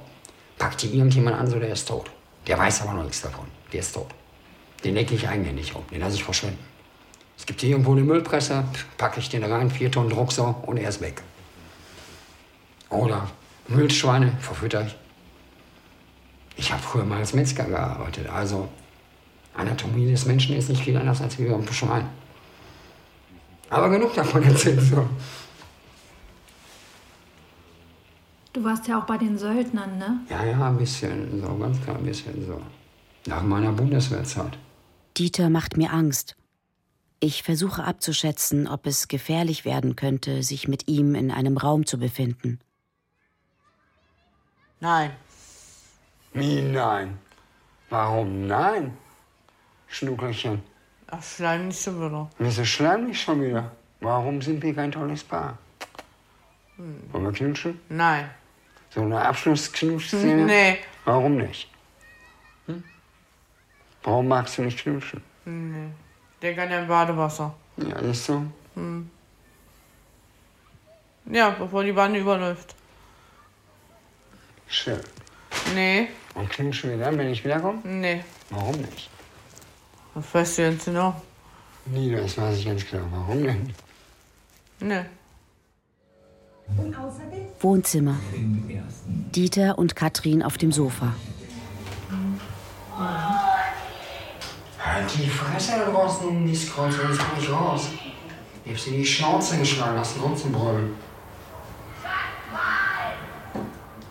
packt hier irgendjemand an, so, der ist tot. Der weiß aber noch nichts davon. Der ist tot. Den decke ich eigenhändig um, den lasse ich verschwinden. Es gibt hier irgendwo eine Müllpresse, packe ich den rein, vier Tonnen Druck so und er ist weg. Oder Müllschweine verfütter ich. Ich habe früher mal als Metzger gearbeitet, also Anatomie des Menschen ist nicht viel anders als wie beim Schwein. Aber genug davon erzählt so.
Du warst ja auch bei den Söldnern, ne?
Ja, ja, ein bisschen, so, ganz klar, ein bisschen so. Nach meiner Bundeswehrzeit.
Dieter macht mir Angst. Ich versuche abzuschätzen, ob es gefährlich werden könnte, sich mit ihm in einem Raum zu befinden.
Nein.
Wie nein? Warum nein? Schnuckelchen.
Ach, schleim nicht schon wieder.
Wieso schleim nicht schon wieder? Warum sind wir kein tolles Paar?
Hm.
Wollen wir knutschen?
Nein.
So eine Abschlussknutschszene?
Nee.
Warum nicht? Hm? Warum magst du nicht knutschen?
Nee. Der kann ja im Badewasser.
Ja, ist so.
Hm. Ja, bevor die Wanne überläuft.
Schön.
Nee.
Und knutschen wir dann, wenn ich wiederkomme?
Nee.
Warum nicht?
Das weißt du jetzt genau.
Nee, das weiß ich ganz klar. Warum denn?
Nee.
Wohnzimmer. Dieter und Katrin auf dem Sofa.
Halt die Fresse da draußen, Mistkreuz, jetzt komm ich raus. Ich hab sie in die Schnauze geschlagen, lass uns zum Brüllen.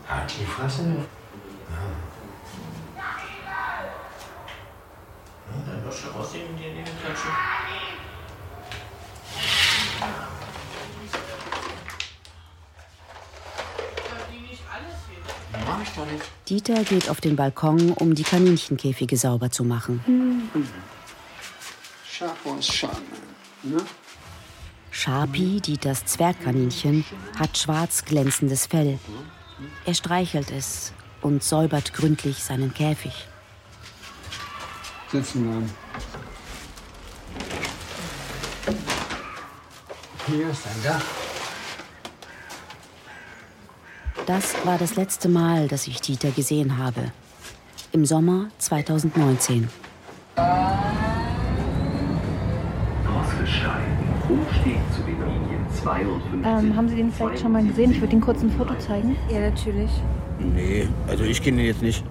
Halt die Fresse.
Du rausnehmen und dir in die
nicht.
Dieter geht auf den Balkon, um die Kaninchenkäfige sauber zu machen.
Schon. Ne?
Sharpie, Dieters Zwergkaninchen, hat schwarz glänzendes Fell. Er streichelt es und säubert gründlich seinen Käfig.
Sitzen bleiben. Hier ist ein Dach.
Das war das letzte Mal, dass ich Dieter gesehen habe. Im Sommer 2019.
Ausgesteigen. Umstieg zu den Linien 52.
Ähm, haben Sie den vielleicht schon mal gesehen? Ich würde Ihnen kurz ein Foto zeigen.
Ja, natürlich.
Nee, also ich kenne ihn jetzt nicht.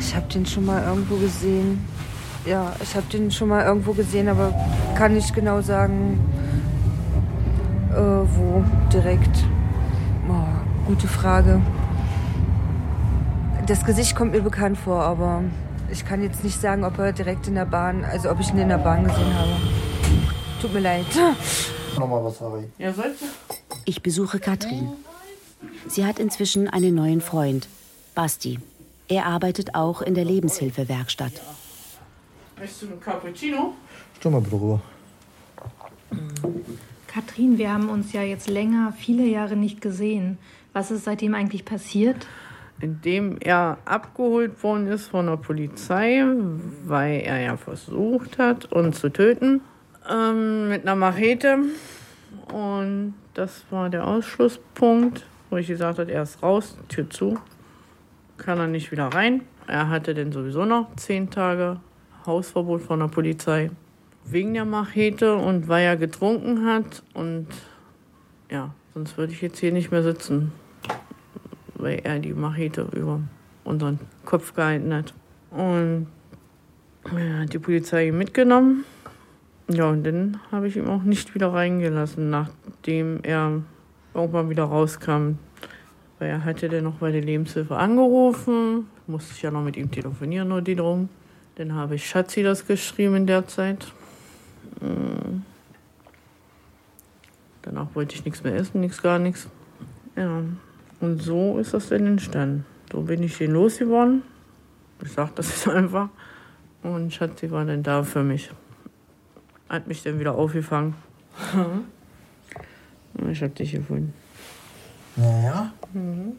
Ich habe den schon mal irgendwo gesehen. Ja, ich habe den schon mal irgendwo gesehen, aber kann nicht genau sagen, äh, wo direkt. Oh, gute Frage. Das Gesicht kommt mir bekannt vor, aber ich kann jetzt nicht sagen, ob er direkt in der Bahn, also ob ich ihn in der Bahn gesehen habe. Tut mir leid.
Nochmal was, Harry.
Ja, sollte.
Ich besuche Katrin. Sie hat inzwischen einen neuen Freund, Basti. Er arbeitet auch in der Lebenshilfewerkstatt.
Möchtest du einen Cappuccino?
Stell mal bitte rüber.
Katrin, wir haben uns ja jetzt länger, viele Jahre nicht gesehen. Was ist seitdem eigentlich passiert?
Indem er abgeholt worden ist von der Polizei, weil er ja versucht hat, uns zu töten. Ähm, mit einer Machete. Und das war der Ausschlusspunkt, wo ich gesagt habe, er ist raus, Tür zu. Kann er nicht wieder rein. Er hatte denn sowieso noch zehn Tage Hausverbot von der Polizei. Wegen der Machete und weil er getrunken hat. Und ja, sonst würde ich jetzt hier nicht mehr sitzen. Weil er die Machete über unseren Kopf gehalten hat. Und er hat die Polizei mitgenommen. Ja, und dann habe ich ihn auch nicht wieder reingelassen, nachdem er irgendwann wieder rauskam. Weil er hatte dann noch bei der Lebenshilfe angerufen. Musste ich ja noch mit ihm telefonieren, nur die drum. Dann habe ich Schatzi das geschrieben in der Zeit. Mm. Danach wollte ich nichts mehr essen, nichts, gar nichts. Ja, und so ist das dann entstanden. So bin ich den losgeworden. Ich sag das jetzt einfach. Und Schatzi war dann da für mich. Hat mich dann wieder aufgefangen. Und ich hab dich gefunden.
Naja.
Mhm.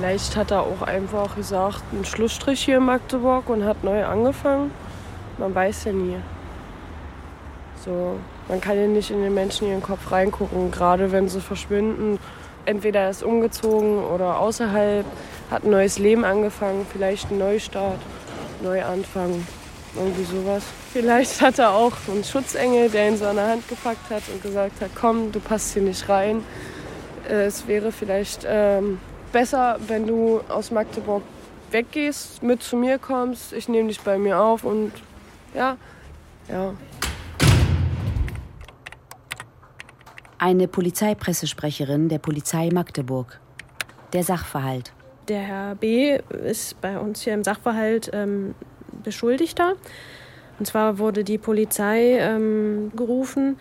Vielleicht hat er auch einfach gesagt, einen Schlussstrich hier in Magdeburg und hat neu angefangen. Man weiß ja nie. So, man kann ja nicht in den Menschen ihren Kopf reingucken, gerade wenn sie verschwinden. Entweder er ist umgezogen oder außerhalb, hat ein neues Leben angefangen, vielleicht einen Neustart, Neuanfang, irgendwie sowas. Vielleicht hat er auch einen Schutzengel, der ihn so an der Hand gepackt hat und gesagt hat, komm, du passt hier nicht rein. Äh, Es wäre vielleicht ähm, besser, wenn du aus Magdeburg weggehst, mit zu mir kommst, ich nehme dich bei mir auf und ja, ja.
Eine Polizeipressesprecherin der Polizei Magdeburg. Der Sachverhalt.
Der Herr B. ist bei uns hier im Sachverhalt ähm, Beschuldigter. Und zwar wurde die Polizei ähm, gerufen,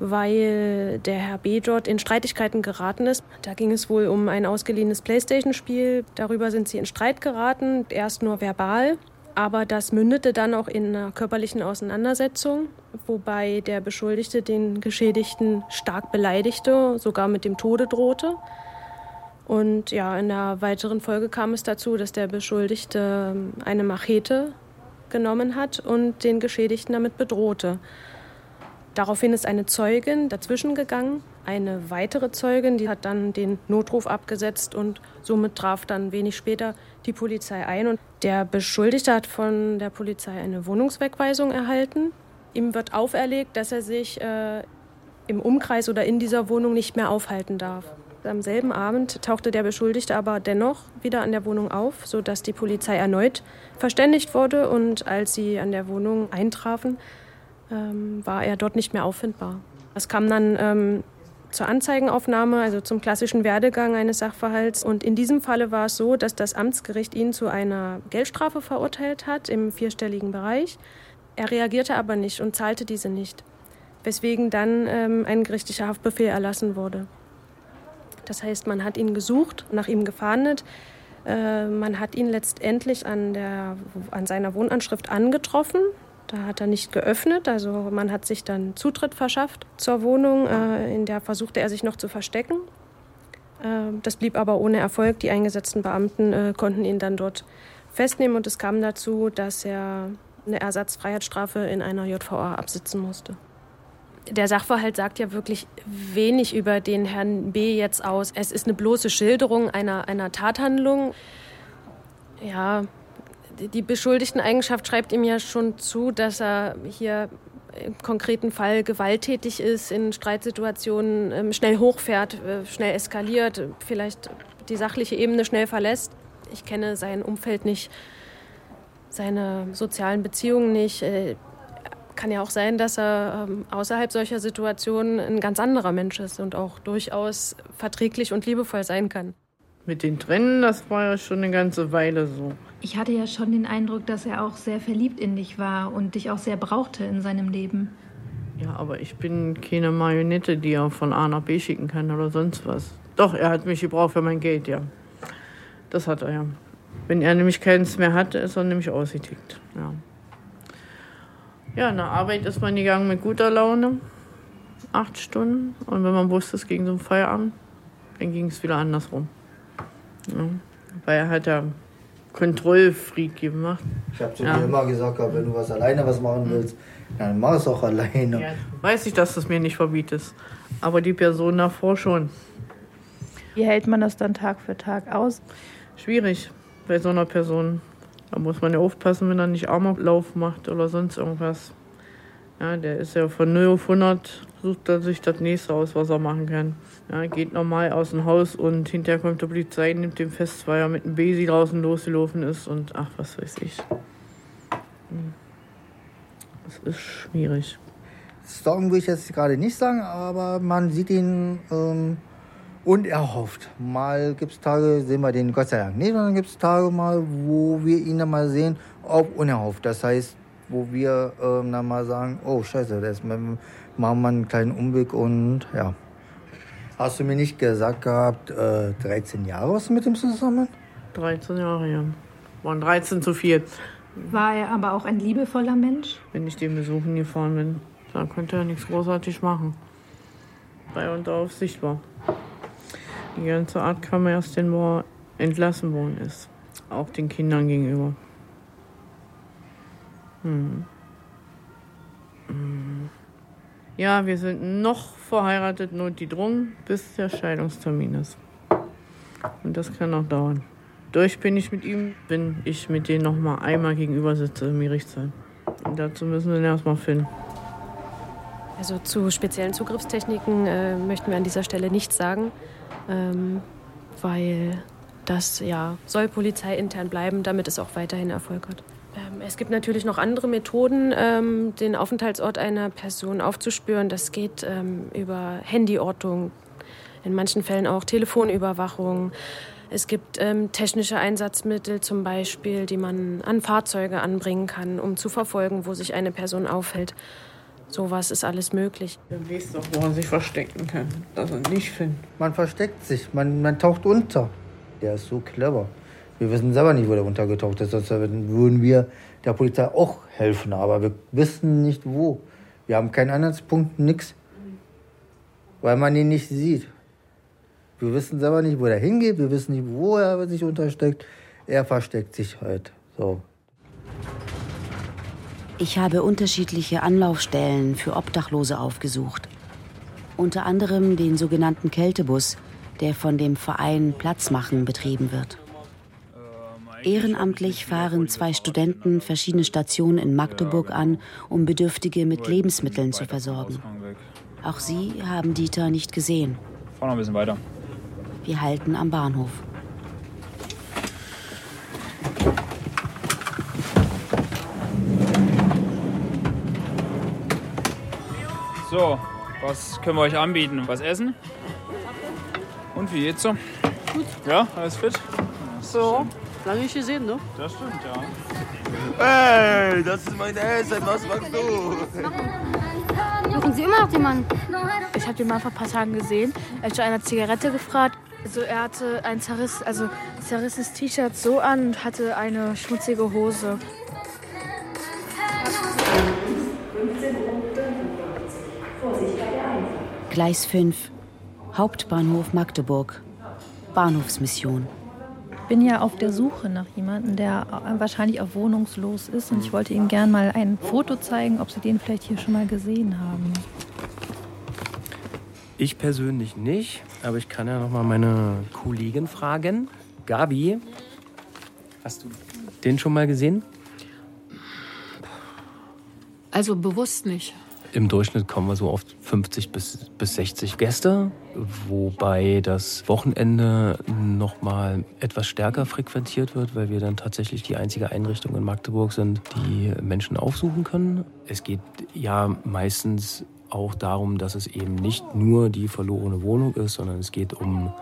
weil der Herr B. dort in Streitigkeiten geraten ist. Da ging es wohl um ein ausgeliehenes Playstation-Spiel. Darüber sind sie in Streit geraten, erst nur verbal. Aber das mündete dann auch in einer körperlichen Auseinandersetzung, wobei der Beschuldigte den Geschädigten stark beleidigte, sogar mit dem Tode drohte. Und ja, in der weiteren Folge kam es dazu, dass der Beschuldigte eine Machete genommen hat und den Geschädigten damit bedrohte. Daraufhin ist eine Zeugin dazwischen gegangen. Eine weitere Zeugin, die hat dann den Notruf abgesetzt und somit traf dann wenig später die Polizei ein. Und der Beschuldigte hat von der Polizei eine Wohnungswegweisung erhalten. Ihm wird auferlegt, dass er sich äh, im Umkreis oder in dieser Wohnung nicht mehr aufhalten darf. Am selben Abend tauchte der Beschuldigte aber dennoch wieder an der Wohnung auf, sodass die Polizei erneut verständigt wurde. Und als sie an der Wohnung eintrafen, ähm, war er dort nicht mehr auffindbar. Es kam dann ähm, zur Anzeigenaufnahme, also zum klassischen Werdegang eines Sachverhalts. Und in diesem Falle war es so, dass das Amtsgericht ihn zu einer Geldstrafe verurteilt hat im vierstelligen Bereich. Er reagierte aber nicht und zahlte diese nicht, weswegen dann ähm, ein gerichtlicher Haftbefehl erlassen wurde. Das heißt, man hat ihn gesucht, nach ihm gefahndet. Äh, man hat ihn letztendlich an, der, an seiner Wohnanschrift angetroffen. Da hat er nicht geöffnet, also man hat sich dann Zutritt verschafft zur Wohnung, äh, in der versuchte er sich noch zu verstecken. Äh, das blieb aber ohne Erfolg. Die eingesetzten Beamten äh, konnten ihn dann dort festnehmen und es kam dazu, dass er eine Ersatzfreiheitsstrafe in einer JVA absitzen musste. Der Sachverhalt sagt ja wirklich wenig über den Herrn B. jetzt aus. Es ist eine bloße Schilderung einer, einer Tathandlung. Ja, die Beschuldigteneigenschaft schreibt ihm ja schon zu, dass er hier im konkreten Fall gewalttätig ist, in Streitsituationen ähm, schnell hochfährt, äh, schnell eskaliert, vielleicht die sachliche Ebene schnell verlässt. Ich kenne sein Umfeld nicht, seine sozialen Beziehungen nicht. Äh, kann ja auch sein, dass er ähm, außerhalb solcher Situationen ein ganz anderer Mensch ist und auch durchaus verträglich und liebevoll sein kann.
Mit den Trennen, das war ja schon eine ganze Weile so.
Ich hatte ja schon den Eindruck, dass er auch sehr verliebt in dich war und dich auch sehr brauchte in seinem Leben.
Ja, aber ich bin keine Marionette, die er von A nach B schicken kann oder sonst was. Doch, er hat mich gebraucht für mein Geld, ja. Das hat er ja. Wenn er nämlich keins mehr hatte, ist er nämlich ausgetickt. Ja. Ja, nach Arbeit ist man gegangen mit guter Laune. Acht Stunden. Und wenn man wusste, es ging zum Feierabend, dann ging es wieder andersrum. Ja. Weil er hat ja Kontrollfreak gemacht.
Ich habe zu
Ja.
dir immer gesagt, wenn du was alleine was machen willst, dann mach es auch alleine.
Ja, weiß ich, dass du es mir nicht verbietest. Aber die Person davor schon.
Wie hält man das dann Tag für Tag aus?
Schwierig bei so einer Person. Da muss man ja aufpassen, wenn er nicht Amoklauf macht oder sonst irgendwas. Ja, der ist ja von 0 auf 100, sucht er sich das nächste aus, was er machen kann. Ja, geht normal aus dem Haus und hinterher kommt die Polizei, nimmt den fest, weil er mit einem Besi draußen losgelaufen ist und ach, was weiß ich. Hm. Das ist schwierig.
Stalken will ich jetzt gerade nicht sagen, aber man sieht ihn ähm, unerhofft. Mal gibt es Tage, sehen wir den Gott sei Dank nicht, dann gibt es Tage mal, wo wir ihn dann mal sehen, auch unerhofft. Das heißt, wo wir ähm, dann mal sagen, oh scheiße, das machen wir einen kleinen Umweg und ja. Hast du mir nicht gesagt gehabt, äh, 13 Jahre warst du mit ihm zusammen?
13 Jahre, ja. Waren 13 zu viel.
War er aber auch ein liebevoller Mensch?
Wenn ich den besuchen gefahren bin, da konnte er nichts großartig machen. Er unter Aufsicht war. Die ganze Art kam erst, wo er entlassen worden ist. Auch den Kindern gegenüber. Hm. Hm. Ja, wir sind noch verheiratet, nur die drum, bis der Scheidungstermin ist. Und das kann noch dauern. Durch bin ich mit ihm, wenn ich mit denen noch mal einmal gegenüber sitze im Gerichtssaal. Und dazu müssen wir ihn erstmal finden.
Also zu speziellen Zugriffstechniken äh, möchten wir an dieser Stelle nichts sagen, ähm, weil das ja soll Polizei intern bleiben, damit es auch weiterhin Erfolg hat. Ähm, es gibt natürlich noch andere Methoden, ähm, den Aufenthaltsort einer Person aufzuspüren. Das geht ähm, über Handyortung, in manchen Fällen auch Telefonüberwachung. Es gibt ähm, technische Einsatzmittel zum Beispiel, die man an Fahrzeuge anbringen kann, um zu verfolgen, wo sich eine Person aufhält. Sowas ist alles möglich.
Dann weißt doch, wo er sich verstecken kann, dass er nicht findet.
Man versteckt sich, man, man taucht unter. Der ist so clever. Wir wissen selber nicht, wo der untergetaucht ist. Sonst würden wir der Polizei auch helfen, aber wir wissen nicht wo. Wir haben keinen Anhaltspunkt, nix. Weil man ihn nicht sieht. Wir wissen selber nicht, wo er hingeht, wir wissen nicht, wo er sich untersteckt. Er versteckt sich halt. So.
Ich habe unterschiedliche Anlaufstellen für Obdachlose aufgesucht. Unter anderem den sogenannten Kältebus, der von dem Verein Platz machen betrieben wird. Ehrenamtlich fahren zwei Studenten verschiedene Stationen in Magdeburg an, um Bedürftige mit Lebensmitteln zu versorgen. Auch sie haben Dieter nicht gesehen.
Fahr noch ein bisschen weiter.
Wir halten am Bahnhof.
So, was können wir euch anbieten? Was essen? Und wie geht's so?
Gut.
Ja, alles fit?
So, lange nicht gesehen, ne?
Das stimmt, ja.
Hey, das ist mein Essen, was machst du?
Suchen Sie immer noch den Mann?
Ich habe den Mann vor ein paar Tagen gesehen. Er hat zu einer Zigarette gefragt. Also er hatte ein zerriss, also zerrissenes T-Shirt so an und hatte eine schmutzige Hose.
Gleis 5. Hauptbahnhof Magdeburg. Bahnhofsmission.
Bin ja auf der Suche nach jemandem, der wahrscheinlich auch wohnungslos ist. Und ich wollte Ihnen gerne mal ein Foto zeigen, ob Sie den vielleicht hier schon mal gesehen haben.
Ich persönlich nicht, aber ich kann ja noch mal meine Kollegin fragen. Gabi, hast du den schon mal gesehen?
Also bewusst nicht.
Im Durchschnitt kommen wir so auf 50 bis, bis 60 Gäste, wobei das Wochenende noch mal etwas stärker frequentiert wird, weil wir dann tatsächlich die einzige Einrichtung in Magdeburg sind, die Menschen aufsuchen können. Es geht ja meistens auch darum, dass es eben nicht nur die verlorene Wohnung ist, sondern es geht um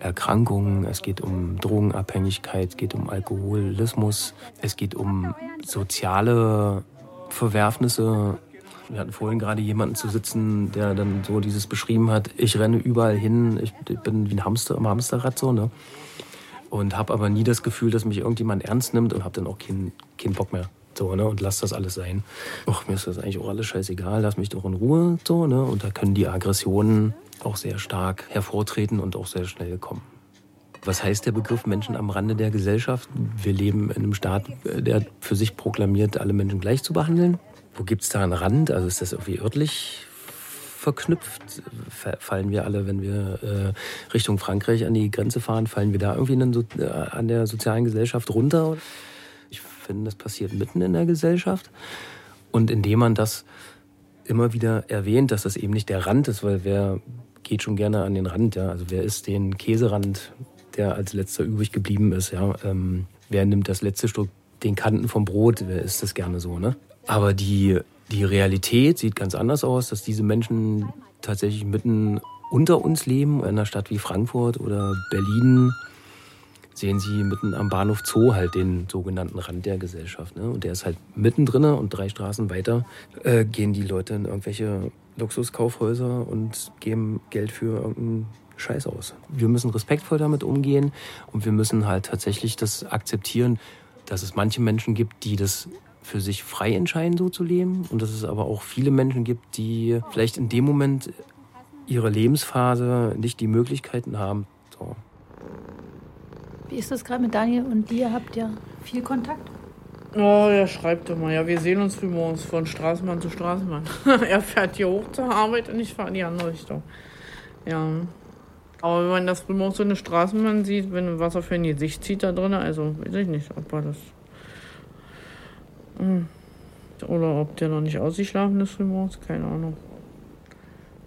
Erkrankungen, es geht um Drogenabhängigkeit, es geht um Alkoholismus, es geht um soziale Verwerfnisse. Wir hatten vorhin gerade jemanden zu sitzen, der dann so dieses beschrieben hat, ich renne überall hin, ich bin wie ein Hamster im Hamsterrad so, ne? Und habe aber nie das Gefühl, dass mich irgendjemand ernst nimmt und habe dann auch keinen keinen Bock mehr. So, ne? Und lass das alles sein. Och, mir ist das eigentlich auch alles scheißegal, lass mich doch in Ruhe. So, ne? Und da können die Aggressionen auch sehr stark hervortreten und auch sehr schnell kommen. Was heißt der Begriff Menschen am Rande der Gesellschaft? Wir leben in einem Staat, der für sich proklamiert, alle Menschen gleich zu behandeln. Wo gibt es da einen Rand? Also ist das irgendwie örtlich verknüpft? Fallen wir alle, wenn wir äh, Richtung Frankreich an die Grenze fahren, fallen wir da irgendwie so, äh, an der sozialen Gesellschaft runter? Ich finde, das passiert mitten in der Gesellschaft. Und indem man das immer wieder erwähnt, dass das eben nicht der Rand ist, weil wer geht schon gerne an den Rand, ja. Also wer isst den Käserand, der als letzter übrig geblieben ist, ja. Ähm, wer nimmt das letzte Stück, den Kanten vom Brot, wer isst das gerne so, ne? Aber die, die Realität sieht ganz anders aus, dass diese Menschen tatsächlich mitten unter uns leben, in einer Stadt wie Frankfurt oder Berlin, sehen Sie mitten am Bahnhof Zoo halt den sogenannten Rand der Gesellschaft. Ne? Und der ist halt mittendrin und drei Straßen weiter äh, gehen die Leute in irgendwelche Luxuskaufhäuser und geben Geld für irgendeinen Scheiß aus. Wir müssen respektvoll damit umgehen und wir müssen halt tatsächlich das akzeptieren, dass es manche Menschen gibt, die das für sich frei entscheiden, so zu leben. Und dass es aber auch viele Menschen gibt, die vielleicht in dem Moment ihrer Lebensphase nicht die Möglichkeiten haben. So.
Wie ist das gerade mit Daniel und dir? Habt ihr viel Kontakt?
Oh, er schreibt immer, ja, wir sehen uns frühmorgens von Straßenbahn zu Straßenbahn. er fährt hier hoch zur Arbeit und ich fahre in die andere Richtung. Ja. Aber wenn man das frühmorgens so eine Straßenbahn sieht, wenn was er für ein Gesicht zieht da drin, also weiß ich nicht, ob er das. Hm. Oder ob der noch nicht ausgeschlafen ist frühmorgens, keine Ahnung.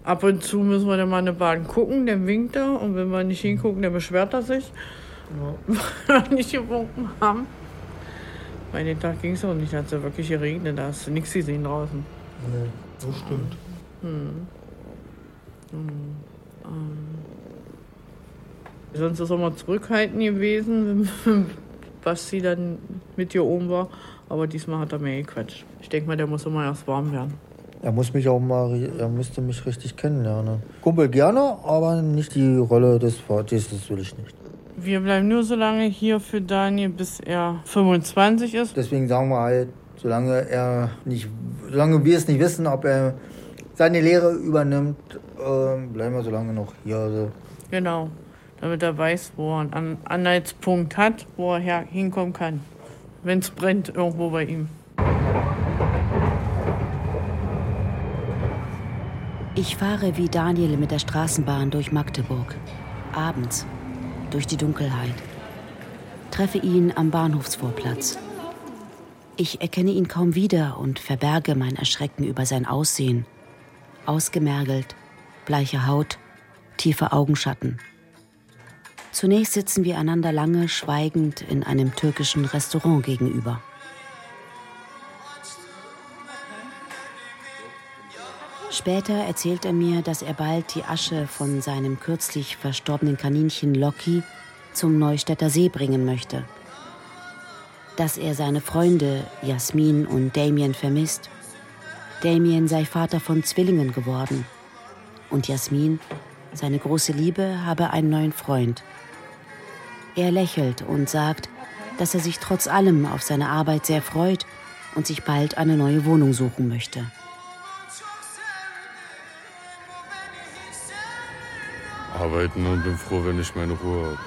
Ab und zu müssen wir dann mal eine Bahn gucken, der winkt da und wenn wir nicht hingucken, dann beschwert er sich. Ja. Weil wir nicht gewunken haben. Bei den Tag ging es auch nicht, da hat es ja wirklich geregnet, da hast du nichts gesehen draußen.
Nee, das stimmt.
Hm. Hm. Ähm. Sonst ist auch mal zurückhaltend gewesen, was sie dann mit hier oben war. Aber diesmal hat er mir gequatscht. Ich denke mal, der muss immer erst warm werden.
Er muss mich auch mal, er müsste mich richtig kennenlernen. Kumpel gerne, aber nicht die Rolle des Vaters, das will ich nicht.
Wir bleiben nur so lange hier für Daniel, bis er 25 ist.
Deswegen sagen wir halt, solange er nicht, solange wir es nicht wissen, ob er seine Lehre übernimmt, äh, bleiben wir so lange noch hier. Also.
Genau, damit er weiß, wo er einen Anhaltspunkt hat, wo er hinkommen kann, wenn es brennt irgendwo bei ihm.
Ich fahre wie Daniel mit der Straßenbahn durch Magdeburg. Abends, durch die Dunkelheit. Treffe ihn am Bahnhofsvorplatz. Ich erkenne ihn kaum wieder und verberge mein Erschrecken über sein Aussehen. Ausgemergelt, bleiche Haut, tiefe Augenschatten. Zunächst sitzen wir einander lange schweigend in einem türkischen Restaurant gegenüber. Später erzählt er mir, dass er bald die Asche von seinem kürzlich verstorbenen Kaninchen Loki zum Neustädter See bringen möchte. Dass er seine Freunde Jasmin und Damien vermisst. Damien sei Vater von Zwillingen geworden. Und Jasmin, seine große Liebe, habe einen neuen Freund. Er lächelt und sagt, dass er sich trotz allem auf seine Arbeit sehr freut und sich bald eine neue Wohnung suchen möchte.
arbeiten und bin froh, wenn ich meine Ruhe habe.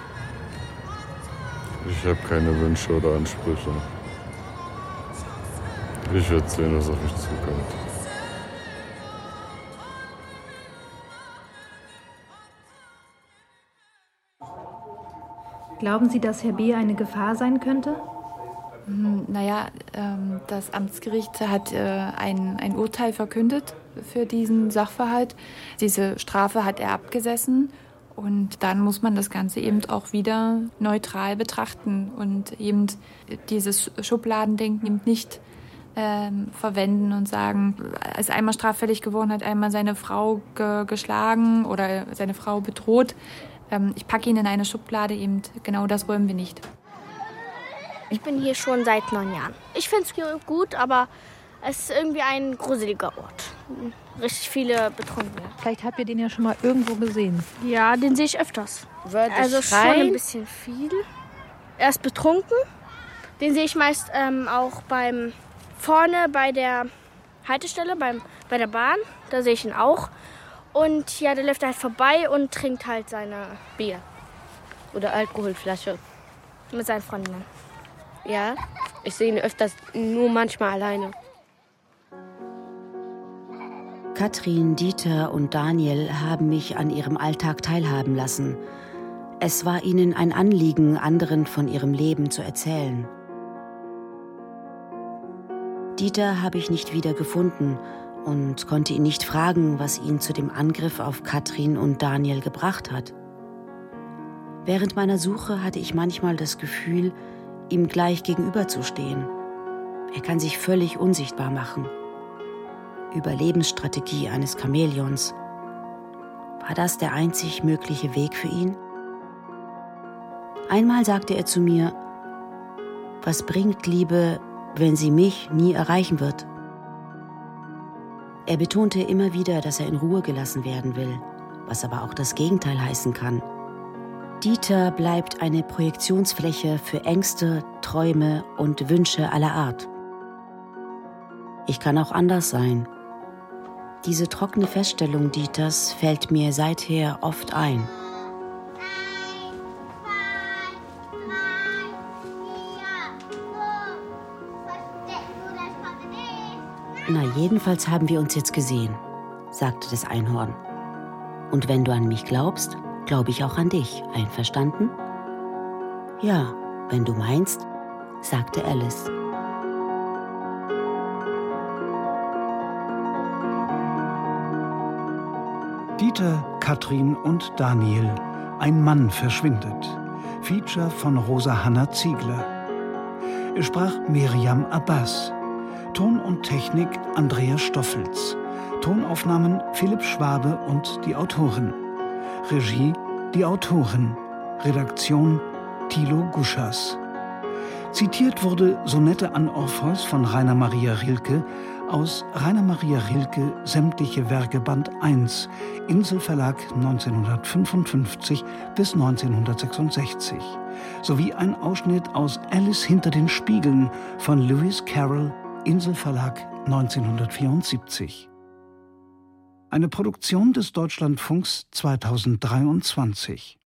Ich habe keine Wünsche oder Ansprüche. Ich werde sehen, was auf mich zukommt.
Glauben Sie, dass Herr B. eine Gefahr sein könnte?
Hm, Naja, ähm, das Amtsgericht hat äh, ein, ein Urteil verkündet für diesen Sachverhalt. Diese Strafe hat er abgesessen und dann muss man das Ganze eben auch wieder neutral betrachten und eben dieses Schubladendenken eben nicht ähm, verwenden und sagen, er ist einmal straffällig geworden, hat einmal seine Frau ge geschlagen oder seine Frau bedroht. Ähm, ich packe ihn in eine Schublade, eben genau das wollen wir nicht.
Ich bin hier schon seit neun Jahren. Ich finde es gut, aber es ist irgendwie ein gruseliger Ort. Richtig viele Betrunkene.
Vielleicht habt ihr den ja schon mal irgendwo gesehen.
Ja, den sehe ich öfters.
Würde
also
schreien?
schon ein bisschen viel. Er ist betrunken. Den sehe ich meist ähm, auch beim vorne bei der Haltestelle, beim, bei der Bahn. Da sehe ich ihn auch. Und ja, der läuft halt vorbei und trinkt halt seine Bier.
Oder Alkoholflasche.
Mit seinen Freundinnen.
Ja, ich sehe ihn öfters nur manchmal alleine.
Katrin, Dieter und Daniel haben mich an ihrem Alltag teilhaben lassen. Es war ihnen ein Anliegen, anderen von ihrem Leben zu erzählen. Dieter habe ich nicht wieder gefunden und konnte ihn nicht fragen, was ihn zu dem Angriff auf Katrin und Daniel gebracht hat. Während meiner Suche hatte ich manchmal das Gefühl, ihm gleich gegenüberzustehen. Er kann sich völlig unsichtbar machen. Überlebensstrategie eines Chamäleons. War das der einzig mögliche Weg für ihn? Einmal sagte er zu mir, was bringt Liebe, wenn sie mich nie erreichen wird? Er betonte immer wieder, dass er in Ruhe gelassen werden will, was aber auch das Gegenteil heißen kann. Dieter bleibt eine Projektionsfläche für Ängste, Träume und Wünsche aller Art. Ich kann auch anders sein. Diese trockene Feststellung Dieters fällt mir seither oft ein. Na, jedenfalls haben wir uns jetzt gesehen, sagte das Einhorn. Und wenn du an mich glaubst, glaube ich auch an dich. Einverstanden? Ja, wenn du meinst, sagte Alice.
Dieter, Katrin und Daniel. Ein Mann verschwindet. Feature von Rosa Hanna Ziegler. Es sprach Miriam Abbas. Ton und Technik Andreas Stoffels. Tonaufnahmen Philipp Schwabe und die Autorin. Regie die Autorin. Redaktion Thilo Guschas. Zitiert wurde Sonette an Orpheus von Rainer Maria Rilke aus Rainer Maria Rilke Sämtliche Werke Band 1, Inselverlag 1955 bis 1966, sowie ein Ausschnitt aus Alice hinter den Spiegeln von Lewis Carroll, Inselverlag 1974. Eine Produktion des Deutschlandfunks 2023.